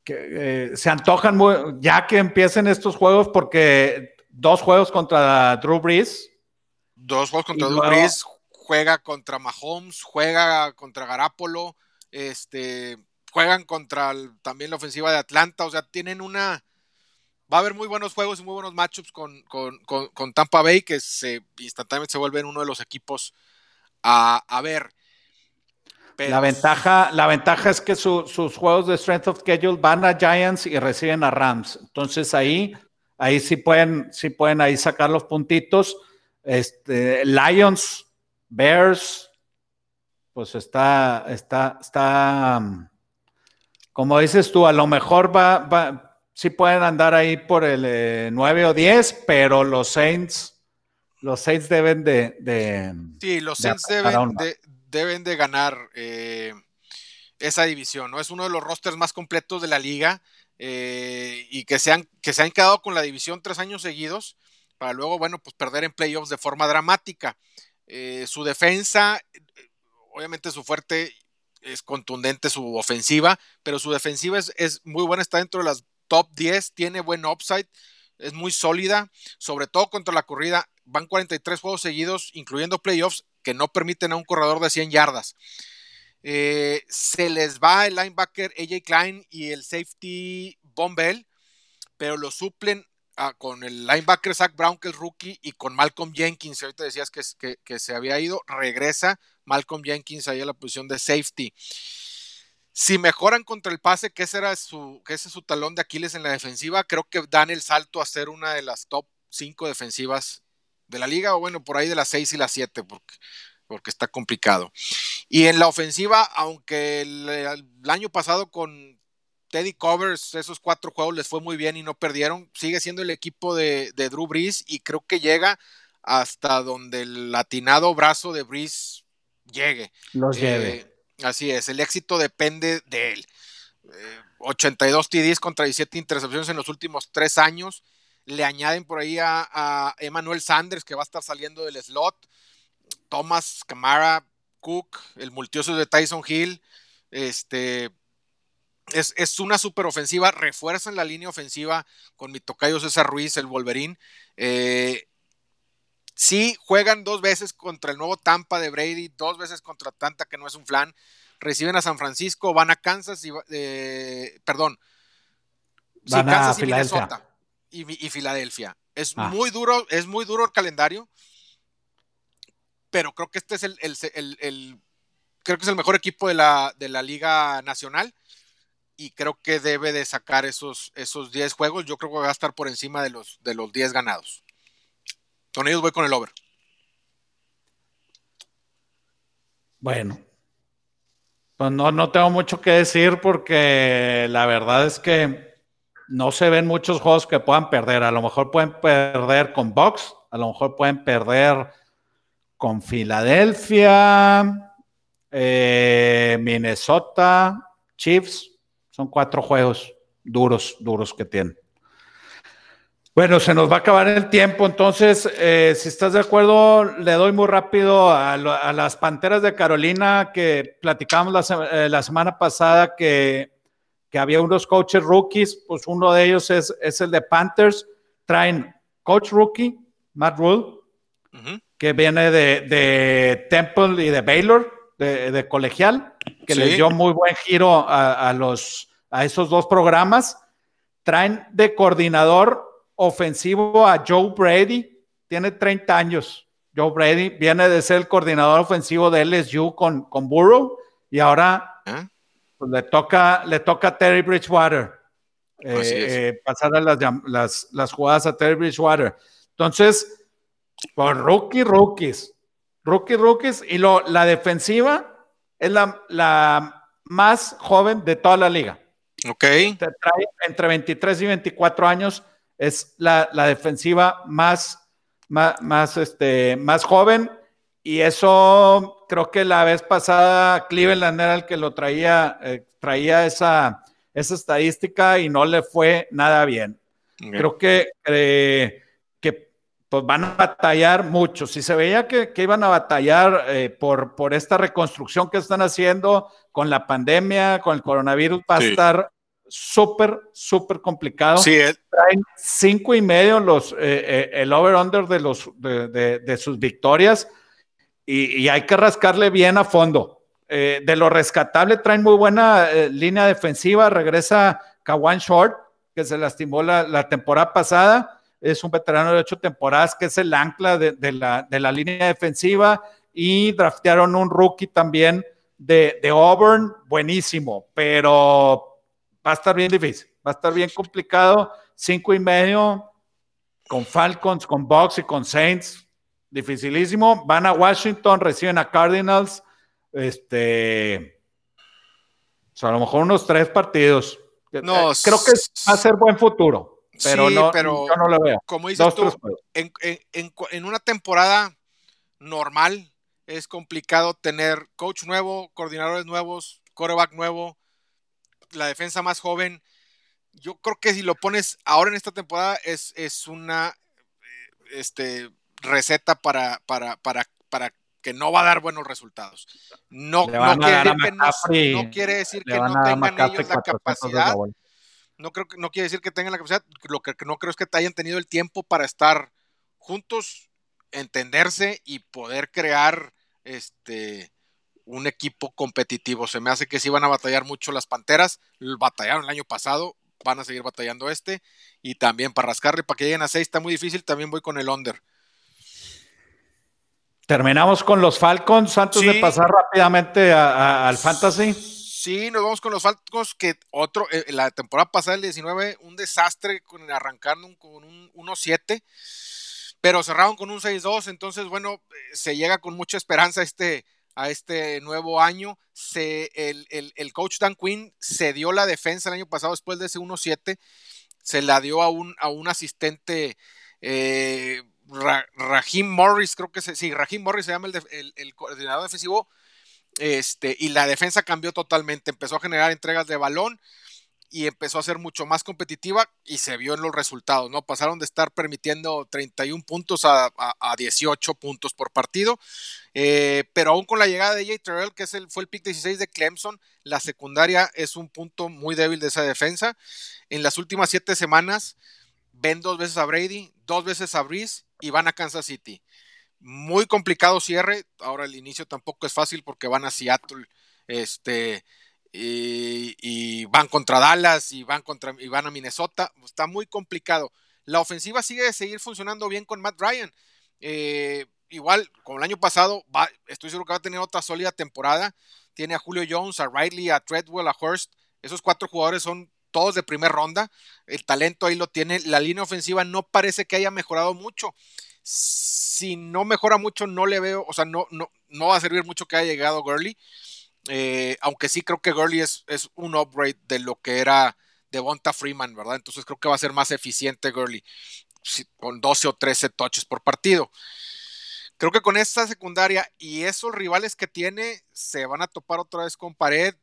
Speaker 1: que, eh, se antojan muy, ya que empiecen estos juegos, porque dos juegos contra Drew Brees.
Speaker 2: Dos juegos contra Drew Brees, juega contra Mahomes, juega contra Garapolo. Este, juegan contra también la ofensiva de Atlanta, o sea, tienen una... Va a haber muy buenos juegos y muy buenos matchups con, con, Tampa Bay, que se instantáneamente se vuelven uno de los equipos a, ver.
Speaker 1: La, ventaja, la ventaja es que sus juegos de Strength of Schedule van a Giants y reciben a Rams. Entonces ahí, ahí sí pueden, sí pueden ahí sacar los puntitos. Este, Lions, Bears, pues está, está, está, como dices tú, a lo mejor va, sí pueden andar ahí por el 9 eh, o 10, pero los Saints, los Saints deben de...
Speaker 2: sí, los Saints deben de, deben de, ganar eh, esa división, ¿no? Es uno de los rosters más completos de la liga eh, y que se, han, que se han quedado con la división tres años seguidos para luego, bueno, pues perder en playoffs de forma dramática. su defensa, obviamente su fuerte es contundente su ofensiva, pero su defensiva es, es, muy buena, está dentro de las top 10, tiene buen upside, es muy sólida, sobre todo contra la corrida. Van 43 juegos seguidos, incluyendo playoffs, que no permiten a un corredor de 100 yardas. Eh, se les va el linebacker AJ Klein y el safety Bombell, pero lo suplen ah, con el linebacker Zach Brown, que es rookie, y con Malcolm Jenkins. Ahorita decías que, se había ido, regresa Malcolm Jenkins ahí a la posición de safety. Si mejoran contra el pase, que ese, era su, que ese es su talón de Aquiles en la defensiva, creo que dan el salto a ser una de las top 5 defensivas de la liga, o bueno, por ahí de las 6 y las 7, porque, porque está complicado. Y en la ofensiva, aunque el, año pasado con Teddy Covers, esos cuatro juegos les fue muy bien y no perdieron, sigue siendo el equipo de, de Drew Brees y creo que llega hasta donde el latinado brazo de Brees llegue.
Speaker 1: Los lleve. Eh,
Speaker 2: Así es, el éxito depende de él. 82 eh, TDs contra 17 intercepciones en los últimos tres años. Le añaden por ahí a, Emmanuel Sanders, que va a estar saliendo del slot. Thomas, Camara, Cook, el multioso de Tyson Hill. Este, es, una super ofensiva. Refuerzan la línea ofensiva con mi tocayo César Ruiz, el Wolverine. Eh, Sí, juegan dos veces contra el nuevo Tampa de Brady, dos veces contra Tanta, que no es un flan. Reciben a San Francisco, van a Kansas y, eh, perdón,
Speaker 1: van Kansas y Minnesota
Speaker 2: y, Filadelfia. Es ah. muy duro, es muy duro el calendario, pero creo que este es el, creo que es el mejor equipo de la, de la Liga Nacional y creo que debe de sacar esos, esos 10 juegos. Yo creo que va a estar por encima de los, de los 10 ganados. Con ellos voy con el over.
Speaker 1: Bueno, pues no, no tengo mucho que decir porque la verdad es que no se ven muchos juegos que puedan perder. A lo mejor pueden perder con Box, a lo mejor pueden perder con Filadelfia, eh, Minnesota, Chiefs. Son cuatro juegos duros, duros que tienen. Bueno, se nos va a acabar el tiempo, entonces, eh, si estás de acuerdo, le doy muy rápido a, las Panteras de Carolina que platicamos la, eh, semana pasada que, había unos coaches rookies, pues uno de ellos es, el de Panthers, traen coach rookie, Matt Rule, que viene de, Temple y de Baylor, de, colegial, que le dio muy buen giro a, los, a esos dos programas. Traen de coordinador ofensivo a Joe Brady. Tiene 30 años. Joe Brady viene de ser el coordinador ofensivo de LSU con, con Burrow y ahora ¿Eh? Pues, le, toca, le toca a Terry Bridgewater eh, eh, pasar las, las, jugadas a Terry Bridgewater. Entonces, por rookie, rookies, rookie, rookies y lo, la defensiva es la, la más joven de toda la liga.
Speaker 2: Ok.
Speaker 1: entre 23 y 24 años es la, defensiva más, más, este, más joven y eso creo que la vez pasada Cleveland era el que lo traía, eh, traía esa, esa estadística y no le fue nada bien. Creo que, eh, que pues van a batallar mucho. Si se veía que, iban a batallar eh, por, por esta reconstrucción que están haciendo con la pandemia, con el coronavirus, va a estar súper, súper complicado.
Speaker 2: Sí,
Speaker 1: Traen cinco y medio los, eh, eh, el over-under de, los, de, sus victorias y, hay que rascarle bien a fondo. Eh, de lo rescatable traen muy buena línea defensiva. Regresa Kawan Short, que se lastimó la, temporada pasada. Es un veterano de ocho temporadas que es el ancla de, la, de la línea defensiva y draftearon un rookie también de, de Auburn, buenísimo, pero va a estar bien difícil, va a estar bien complicado. Cinco y medio con Falcons, con Bucks y con Saints, dificilísimo. Van a Washington, reciben a Cardinals. Este, a lo mejor unos tres partidos No, creo que va a ser buen futuro, pero, no,
Speaker 2: pero
Speaker 1: yo no lo veo.
Speaker 2: Como dices tú, en, una temporada normal es complicado tener coach nuevo, coordinadores nuevos, coreback nuevo, la defensa más joven. Yo creo que si lo pones ahora en esta temporada es, es una este, receta para, para, para, para que no va a dar buenos resultados. No, no, quiere, decir que no, tengan ellos la capacidad. No, creo que, no quiere decir que tengan la capacidad. Lo que no creo es que hayan tenido el tiempo para estar juntos, entenderse y poder crear este un equipo competitivo. Se me hace que sí van a batallar mucho las Panteras. Batallaron el año pasado, van a seguir batallando este. Y también para rascarle, para que lleguen a seis, está muy difícil. También voy con el under.
Speaker 1: Terminamos con los Falcons antes de pasar rápidamente al Fantasy.
Speaker 2: Sí, nos vamos con los Falcons, que otro, eh, la temporada pasada, el 19, un desastre con arrancando con un 1-7, pero cerraron con un 6-2, entonces, bueno, eh, se llega con mucha esperanza a este, a este nuevo año. Se, el, el, coach Dan Quinn se dio la defensa el año pasado después de ese 1-7, se la dio a un, a un asistente eh, Rahim Morris, creo que sí, Rahim Morris se llama el, coordinador defensivo, este, y la defensa cambió totalmente, empezó a generar entregas de balón y empezó a ser mucho más competitiva y se vio en los resultados, ¿no? Pasaron de estar permitiendo 31 puntos a, 18 puntos por partido, eh, pero aún con la llegada de Jay Terrell, que es el, fue el pick 16 de Clemson, la secundaria es un punto muy débil de esa defensa. En las últimas siete semanas ven dos veces a Brady, dos veces a Breeze y van a Kansas City. Muy complicado cierre. Ahora el inicio tampoco es fácil porque van a Seattle, este, y, van contra Dallas y van contra y van a Minnesota. Está muy complicado. La ofensiva sigue de seguir funcionando bien con Matt Ryan. Eh, igual, como el año pasado, estoy seguro que va a tener otra sólida temporada. Tiene a Julio Jones, a Riley, a Treadwell, a Hurst. Esos cuatro jugadores son todos de primera ronda. El talento ahí lo tiene. La línea ofensiva no parece que haya mejorado mucho. Si no mejora mucho, no le veo, o sea, no, no, no va a servir mucho que haya llegado Gurley. Eh, aunque sí creo que Gurley es, es, un upgrade de lo que era Devonta Freeman, ¿verdad? Entonces creo que va a ser más eficiente Gurley con 12 o 13 touches por partido. Creo que con esta secundaria y esos rivales que tiene se van a topar otra vez con pared.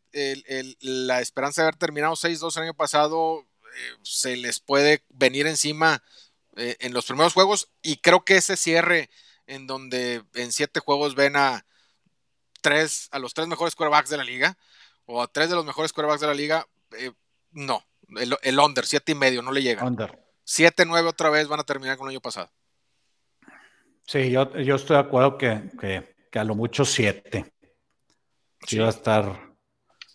Speaker 2: la esperanza de haber terminado 6-2 el año pasado eh, se les puede venir encima eh, en los primeros juegos. Y creo que ese cierre en donde en siete juegos ven a tres a los tres mejores quarterbacks de la liga o a tres de los mejores quarterbacks de la liga eh, no. El, under siete y medio no le llega. Under. 7 nueve otra vez van a terminar con el año pasado
Speaker 1: Sí, yo, yo estoy de acuerdo que, que, a lo mucho siete. Sí. va a estar.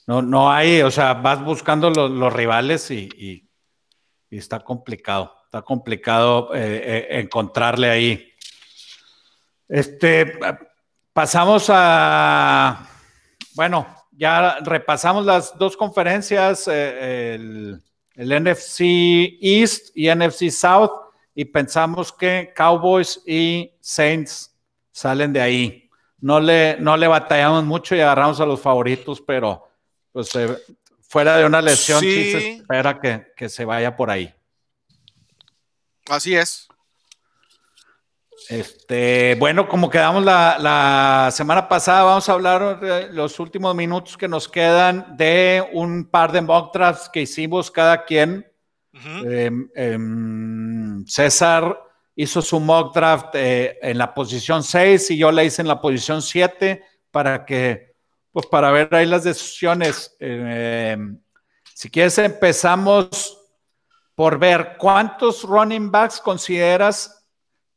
Speaker 1: No, no hay, o sea, vas buscando los, rivales y, y, está complicado. Está complicado eh, eh, encontrarle ahí. Este, pasamos a. Bueno, ya repasamos las dos conferencias, eh, el, el NFC East y NFC South y pensamos que Cowboys y Saints salen de ahí. No le, no le batallamos mucho y agarramos a los favoritos, pero pues eh, fuera de una lesión sí, se espera que, se vaya por ahí.
Speaker 2: Así es.
Speaker 1: Este, bueno, como quedamos la, la, semana pasada, vamos a hablar de los últimos minutos que nos quedan de un par de mock drafts que hicimos cada quien Em, em, César hizo su mock draft eh, en la posición 6 y yo la hice en la posición 7 para que, pues para ver ahí las decisiones. Em, si quieres, empezamos por ver cuántos running backs consideras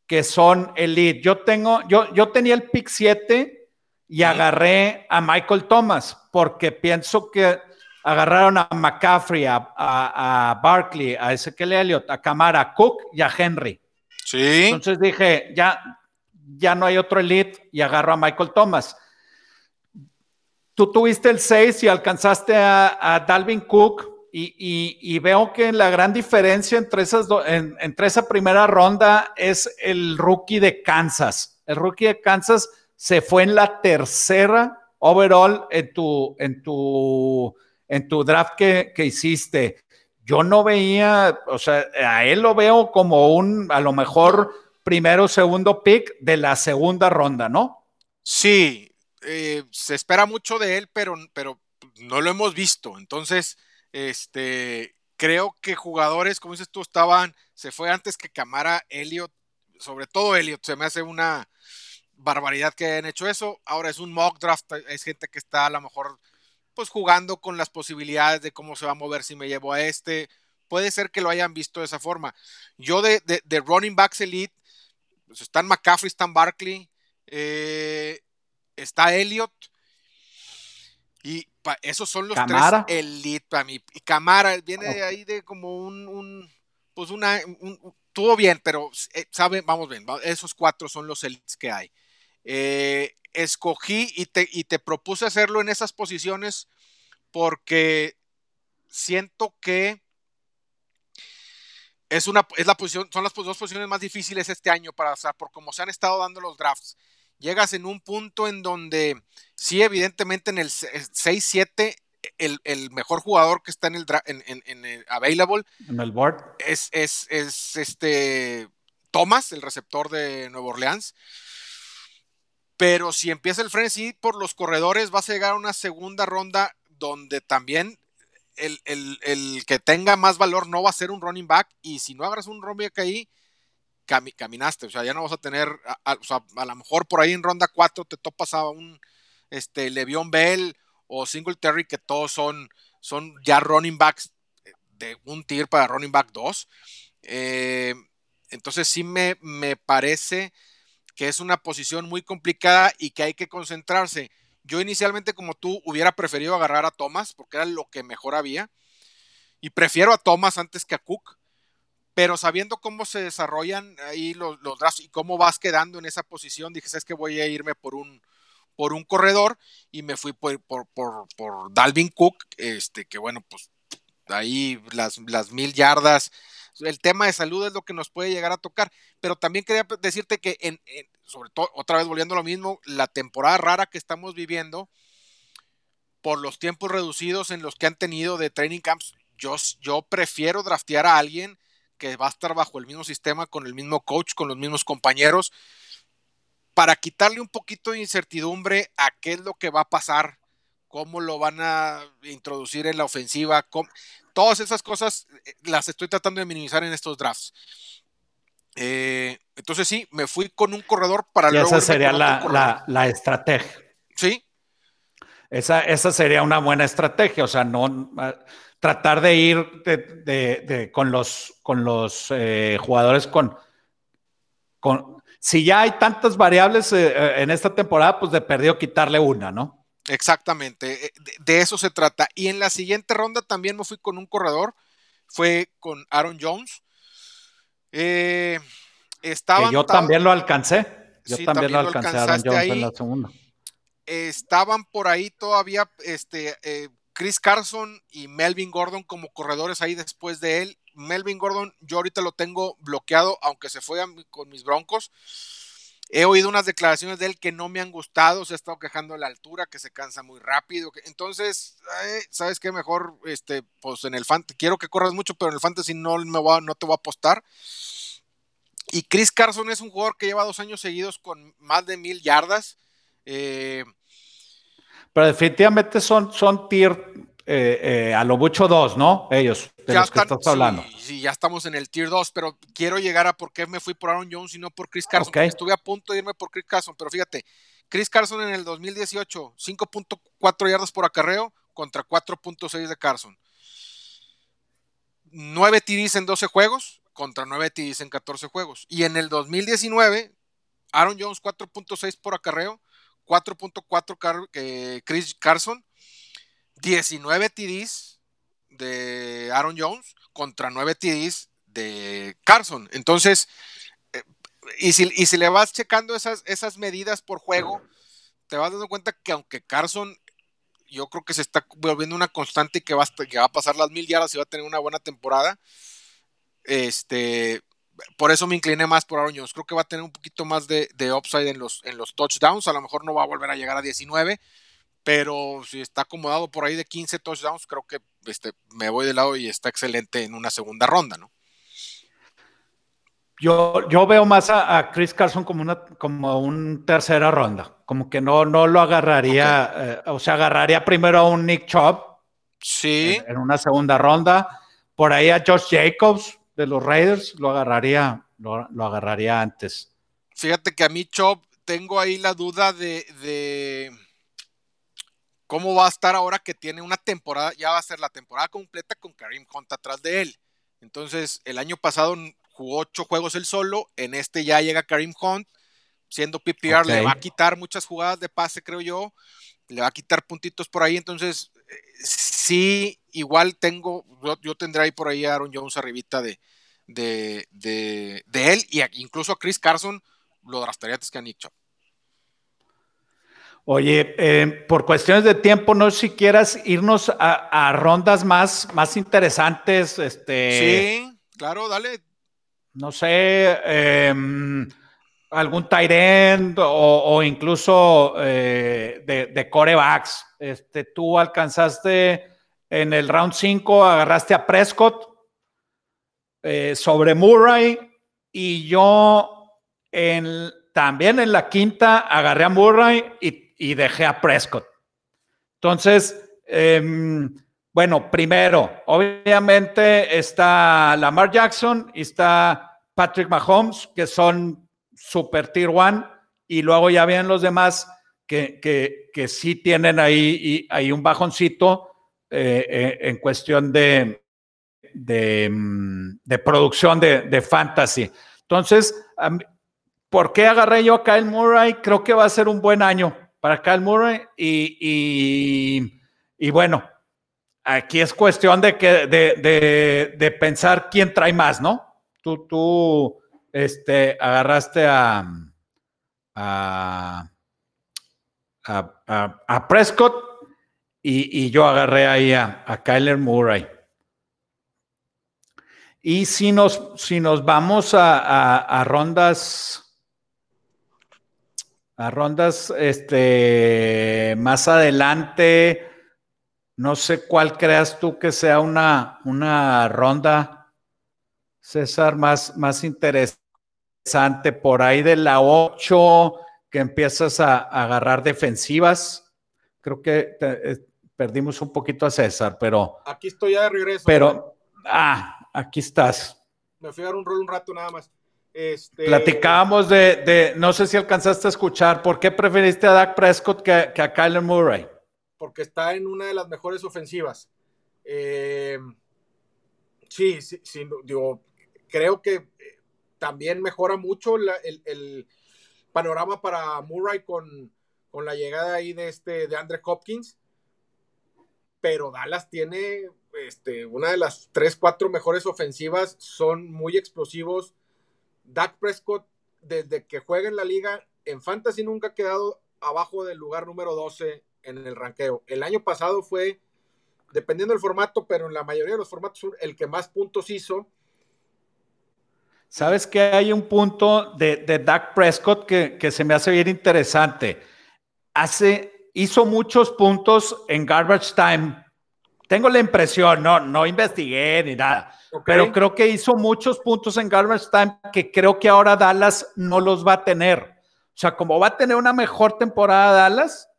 Speaker 1: que son elite. Yo tengo, yo, yo tenía el pick 7 y agarré a Michael Thomas porque pienso que agarraron a McCaffrey, a, Barkley, a Ezekiel Elliott, a Camara, a Cook y a Henry.
Speaker 2: Sí.
Speaker 1: Entonces dije, ya, ya no hay otro elite y agarro a Michael Thomas. Tú tuviste el 6 y alcanzaste a, Dalvin Cook y, veo que la gran diferencia entre, esas entre esa primera ronda es el rookie de Kansas. El rookie de Kansas se fue en la tercera overall en tu, en tu en tu draft que, hiciste. yo no veía, o sea, a él lo veo como un, a lo mejor, primero o segundo pick de la segunda ronda, ¿no?
Speaker 2: Sí, eh, se espera mucho de él, pero, pero no lo hemos visto. Entonces, este, creo que jugadores, como dices tú, estaban, se fue antes que Camara, Elliot, sobre todo Elliot, se me hace una barbaridad que hayan hecho eso. Ahora es un mock draft, es gente que está a lo mejor pues jugando con las posibilidades de cómo se va a mover si me llevo a este. Puede ser que lo hayan visto de esa forma. Yo de, de, running backs elite, pues están McCaffrey, están Barkley, eh, está Elliot. Y esos son los tres elite para mí. Y Camara viene de ahí de como un, pues una, tuvo bien, pero eh, sabe, vamos bien, esos cuatro son los elites que hay. Eh, escogí y te, y te propuse hacerlo en esas posiciones porque siento que es una es la posición, son las dos posiciones más difíciles este año para hacer, por cómo se han estado dando los drafts. Llegas en un punto en donde, sí, evidentemente en el 6-7, el, el, mejor jugador que está en el, en, en, el available
Speaker 1: en el board
Speaker 2: es, es, es este Thomas, el receptor de Nueva Orleans. Pero si empieza el frenesí por los corredores, vas a llegar a una segunda ronda donde también el, que tenga más valor no va a ser un running back. Y si no agarras un running back ahí, caminaste. O sea, ya no vas a tener, a, o sea, a lo mejor por ahí en ronda 4 te topas a un este, Le'Veon Bell o Singletary, que todos son, son ya running backs de un tier para running back 2. Eh, entonces sí me, me parece que es una posición muy complicada y que hay que concentrarse. Yo inicialmente, como tú, hubiera preferido agarrar a Thomas porque era lo que mejor había. Y prefiero a Thomas antes que a Cook. Pero sabiendo cómo se desarrollan ahí los, los drafts y cómo vas quedando en esa posición, dije, es que voy a irme por un, por un corredor y me fui por, por, por, Dalvin Cook, este, que bueno, pues ahí las, las mil yardas el tema de salud es lo que nos puede llegar a tocar. Pero también quería decirte que, en, sobre todo, otra vez volviendo a lo mismo, la temporada rara que estamos viviendo, por los tiempos reducidos en los que han tenido de training camps, yo, yo prefiero draftear a alguien que va a estar bajo el mismo sistema, con el mismo coach, con los mismos compañeros, para quitarle un poquito de incertidumbre a qué es lo que va a pasar, cómo lo van a introducir en la ofensiva, cómo, Todas esas cosas eh, las estoy tratando de minimizar en estos drafts. Eh, entonces sí, me fui con un corredor para...
Speaker 1: Y esa sería la, estrategia.
Speaker 2: Sí.
Speaker 1: Esa, esa sería una buena estrategia, o sea, no tratar de ir de, con los, con los eh, jugadores con, con... Si ya hay tantas variables en esta temporada, pues de perdido quitarle una, ¿no?
Speaker 2: Exactamente, eh, de, eso se trata. Y en la siguiente ronda también me fui con un corredor, fue con Aaron Jones. Eh,
Speaker 1: yo también lo alcancé. Yo también, lo alcancé Aaron Jones en la segunda.
Speaker 2: estaban por ahí todavía este, eh, Chris Carson y Melvin Gordon como corredores ahí después de él. Melvin Gordon, yo ahorita lo tengo bloqueado, aunque se fue con mis broncos. He oído unas declaraciones de él que no me han gustado, se ha estado quejando de la altura, que se cansa muy rápido. entonces, ¿sabes qué? Mejor, este, pues en el fantasy, quiero que corras mucho, pero en el fantasy no, me voy no te voy a apostar. Y Chris Carson es un jugador que lleva dos años seguidos con más de mil yardas. Eh,
Speaker 1: pero definitivamente son, son tier eh, eh, a lo mucho dos, ¿no? Ellos ya los que estás hablando.
Speaker 2: Sí, ya estamos en el tier 2, pero quiero llegar a por qué me fui por Aaron Jones y no por Chris Carson. Estuve a punto de irme por Chris Carson, pero fíjate, Chris Carson en el 2018, 5.4 yardas por acarreo contra 4.6 de Carson. 9 TDs en 12 juegos contra 9 TDs en 14 juegos. Y en el 2019, Aaron Jones 4.6 por acarreo, 4.4 Chris Carson, 19 TDs de Aaron Jones contra 9 TDs de Carson. Entonces, eh, y, si, y si le vas checando esas, esas medidas por juego, te vas dando cuenta que aunque Carson yo creo que se está volviendo una constante y que va, a, pasar las mil yardas y va a tener una buena temporada. Este, por eso me incliné más por Aaron Jones. Creo que va a tener un poquito más de, de, upside en los, en los touchdowns. A lo mejor no va a volver a llegar a 19, pero si está acomodado por ahí de 15 touchdowns, creo que este, me voy de lado y está excelente en una segunda ronda, ¿no?
Speaker 1: Yo, yo veo más a, Chris Carson como una como un tercera ronda, como que no, no lo agarraría, eh, o sea, agarraría primero a un Nick Chubb.
Speaker 2: Sí.
Speaker 1: En, una segunda ronda. Por ahí a Josh Jacobs de los Raiders lo agarraría, lo, agarraría antes.
Speaker 2: Fíjate que a mí Chubb tengo ahí la duda de, de cómo va a estar ahora que tiene una temporada, ya va a ser la temporada completa con Karim Hunt atrás de él. Entonces, el año pasado jugó ocho juegos él solo, en este ya llega Karim Hunt, siendo PPR, le va a quitar muchas jugadas de pase, creo yo, le va a quitar puntitos por ahí, entonces sí, igual tengo, yo, tendré ahí por ahí a Aaron Jones arribita de, de, de, él, y incluso a Chris Carson lo drastaría antes que a Nick Chubb.
Speaker 1: Oye, eh, por cuestiones de tiempo, no sé si quieras irnos a, rondas más, más interesantes. Este,
Speaker 2: sí, claro, dale
Speaker 1: no sé, em, algún tight end o, incluso eh, de, corebacks. Este, tú alcanzaste en el round 5, agarraste a Prescott eh, sobre Murray y yo en, también en la quinta agarré a Murray y, dejé a Prescott. Entonces, em, bueno, primero, obviamente está Lamar Jackson y está Patrick Mahomes, que son super tier one, y luego ya vienen los demás que, que, sí tienen ahí, ahí un bajoncito eh, eh, en cuestión de, de, mm, producción de, fantasy. Entonces, ¿por qué agarré yo a Kyle Murray? Creo que va a ser un buen año para Kyle Murray y, y, bueno, aquí es cuestión de, que, de, de pensar quién trae más, ¿no? tú, este, agarraste a, a, a, Prescott y, yo agarré ahí a, a Kyler Murray. Y si nos, si nos vamos a, rondas, a rondas este, más adelante, no sé cuál creas tú que sea una, una ronda César, más, más interesante por ahí de la 8 que empiezas a, agarrar defensivas. Creo que eh, perdimos un poquito a César, pero.
Speaker 2: Aquí estoy ya de regreso.
Speaker 1: Pero, ah, aquí estás.
Speaker 2: Me fui a dar un rol un rato nada más. Este...
Speaker 1: Platicábamos de, no sé si alcanzaste a escuchar, ¿por qué preferiste a Dak Prescott que, que a Kyler Murray?
Speaker 2: Porque está en una de las mejores ofensivas. Eh, sí, sí, sí, digo, creo que eh, también mejora mucho el, panorama para Murray con, la llegada ahí de este de Andre Hopkins. Pero Dallas tiene este, una de las tres, cuatro mejores ofensivas, son muy explosivos. Dak Prescott, desde que juega en la liga, en Fantasy nunca ha quedado abajo del lugar número 12 en el ranqueo. El año pasado fue, dependiendo del formato, pero en la mayoría de los formatos, el que más puntos hizo
Speaker 1: Sabes que hay un punto de, Dak Prescott que, se me hace bien interesante. Hace, hizo muchos puntos en garbage time. Tengo la impresión, no, no investigué ni nada, pero creo que hizo muchos puntos en garbage time que creo que ahora Dallas no los va a tener. O sea, como va a tener una mejor temporada Dallas,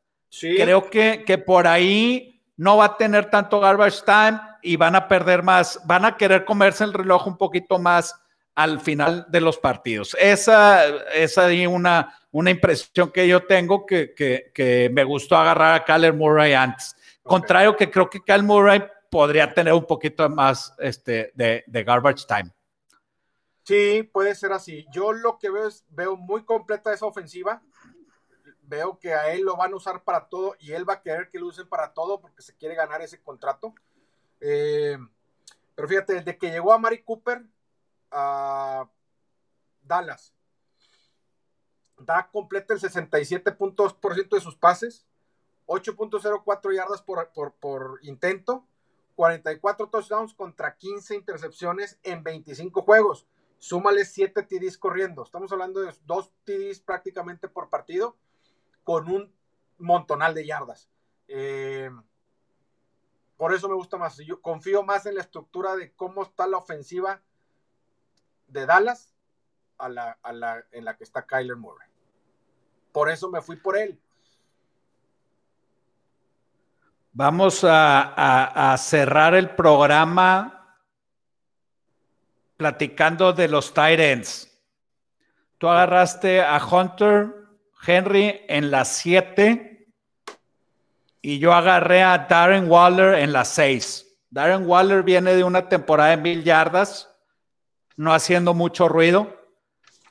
Speaker 1: creo que, que por ahí no va a tener tanto garbage time y van a perder más, van a querer comerse el reloj un poquito más al final de los partidos. Esa es ahí una, una impresión que yo tengo que, me gustó agarrar a Kyler Murray antes. Contrario que creo que Kyler Murray podría tener un poquito más este, de, garbage time.
Speaker 2: Sí, puede ser así. Yo lo que veo es, veo muy completa esa ofensiva. Veo que a él lo van a usar para todo y él va a querer que lo usen para todo porque se quiere ganar ese contrato. Eh, pero fíjate, desde que llegó a Mari Cooper, a Dallas. Da completa el 67.2% de sus pases, 8.04 yardas por, por, intento, 44 touchdowns contra 15 intercepciones en 25 juegos. Súmale 7 TDs corriendo. Estamos hablando de 2 TDs prácticamente por partido con un montonal de yardas. Eh, por eso me gusta más. Yo confío más en la estructura de cómo está la ofensiva de Dallas a la, a la, en la que está Kyler Murray. Por eso me fui por él.
Speaker 1: Vamos a, cerrar el programa platicando de los Titans. Tú agarraste a Hunter Henry en las 7 y yo agarré a Darren Waller en las 6. Darren Waller viene de una temporada de mil yardas, no haciendo mucho ruido.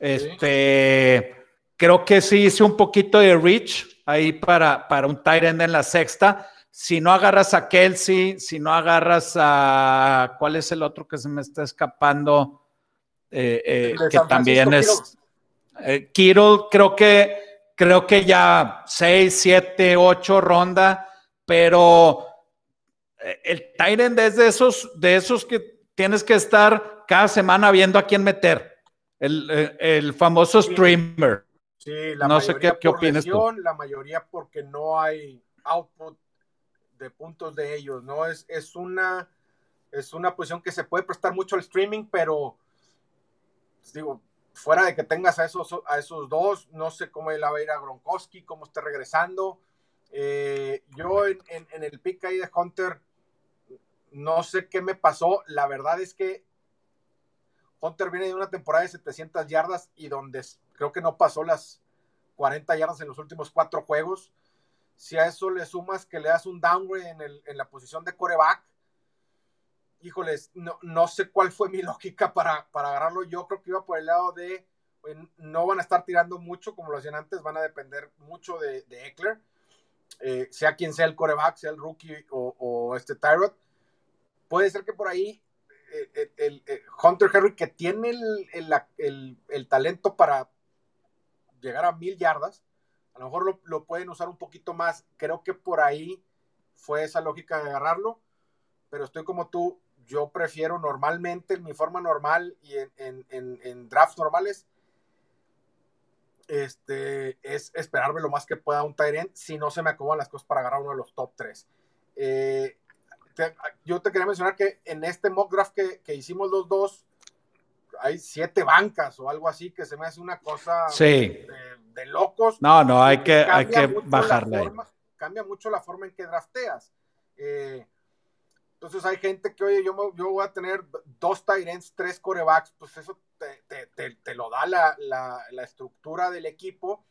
Speaker 1: Este, creo que sí hice un poquito de reach ahí para, para un tight end en la sexta. Si no agarras a Kelsey, si no agarras a. ¿Cuál es el otro que se me está escapando? Eh, eh, que también es. Eh, Kittle, creo que, creo que ya 6, 7, 8 ronda, pero el Tyrant es de esos, de esos que tienes que estar cada semana viendo a quién meter. El, famoso streamer.
Speaker 2: Sí, la no sé qué, qué opinas tú. La mayoría porque no hay output de puntos de ellos, ¿no? Es, es, una, es una posición que se puede prestar mucho al streaming, pero pues, digo, fuera de que tengas a esos, a esos dos, no sé cómo él va a ir a Gronkowski, cómo esté regresando. Eh, yo en, en, el pick ahí de Hunter, no sé qué me pasó. La verdad es que Hunter viene de una temporada de 700 yardas y donde creo que no pasó las 40 yardas en los últimos cuatro juegos. Si a eso le sumas que le das un downgrade en, la posición de coreback, híjoles, no, no, sé cuál fue mi [laughs] lógica para, para agarrarlo. Yo creo que iba por el lado de no van a estar tirando mucho como lo hacían antes, van a depender mucho de, Eckler, eh, sea quien sea el coreback, sea el rookie o, este Tyrod. Puede ser que por ahí eh, el, Hunter Henry, que tiene el, el, talento para llegar a mil yardas, a lo mejor lo, pueden usar un poquito más. Creo que por ahí fue esa lógica de agarrarlo, pero estoy como tú. Yo prefiero normalmente, en mi forma normal y en, drafts normales, este, es esperarme lo más que pueda un Tyrant si no se me acomodan las cosas para agarrar uno de los top 3. Eh, yo te quería mencionar que en este mock draft que, que, hicimos los dos, hay siete bancas o algo así que se me hace una cosa
Speaker 1: sí
Speaker 2: de locos.
Speaker 1: No, no, hay que, hay que bajarle.
Speaker 2: cambia mucho la forma en que drafteas. Eh, entonces hay gente que, oye, yo, yo voy a tener dos Tyrants, tres corebacks, pues eso te, te, te, lo da la, la, la, estructura del equipo,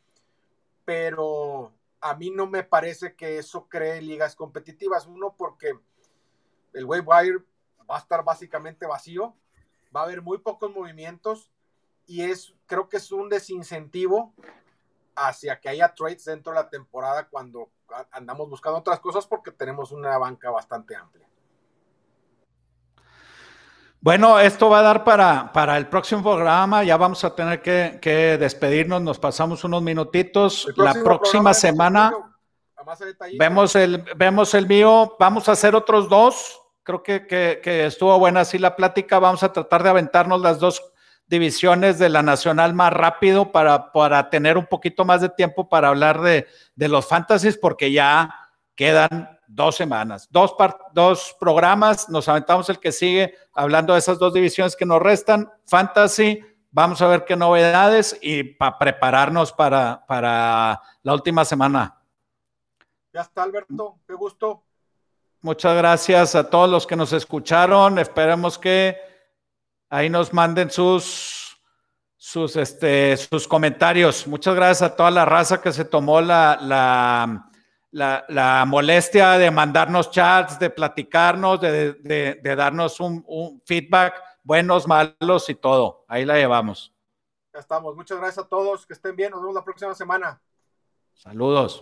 Speaker 2: pero a mí no me parece que eso cree ligas competitivas. Uno, porque el wave wire va a estar básicamente vacío, va a haber muy pocos movimientos y es, creo que es un desincentivo hacia que haya trades dentro de la temporada cuando andamos buscando otras cosas porque tenemos una banca bastante amplia.
Speaker 1: Bueno, esto va a dar para, para el próximo programa. Ya vamos a tener que, despedirnos. Nos pasamos unos minutitos. La próxima semana vemos el, vemos el mío. Vamos a hacer otros dos. Creo que, que estuvo buena así la plática. Vamos a tratar de aventarnos las dos divisiones de la nacional más rápido para, para tener un poquito más de tiempo para hablar de, los fantasies, porque ya quedan dos semanas, dos, dos programas, nos aventamos el que sigue hablando de esas dos divisiones que nos restan, fantasy, vamos a ver qué novedades y para prepararnos para, para la última semana.
Speaker 2: Ya está, Alberto, qué gusto.
Speaker 1: Muchas gracias a todos los que nos escucharon, esperemos que ahí nos manden sus, sus, este, sus comentarios. Muchas gracias a toda la raza que se tomó la, la, la, molestia de mandarnos chats, de platicarnos, de, de, darnos un, un, feedback, buenos, malos y todo. Ahí la llevamos.
Speaker 2: Ya estamos. Muchas gracias a todos. Que estén bien. Nos vemos la próxima semana.
Speaker 1: Saludos.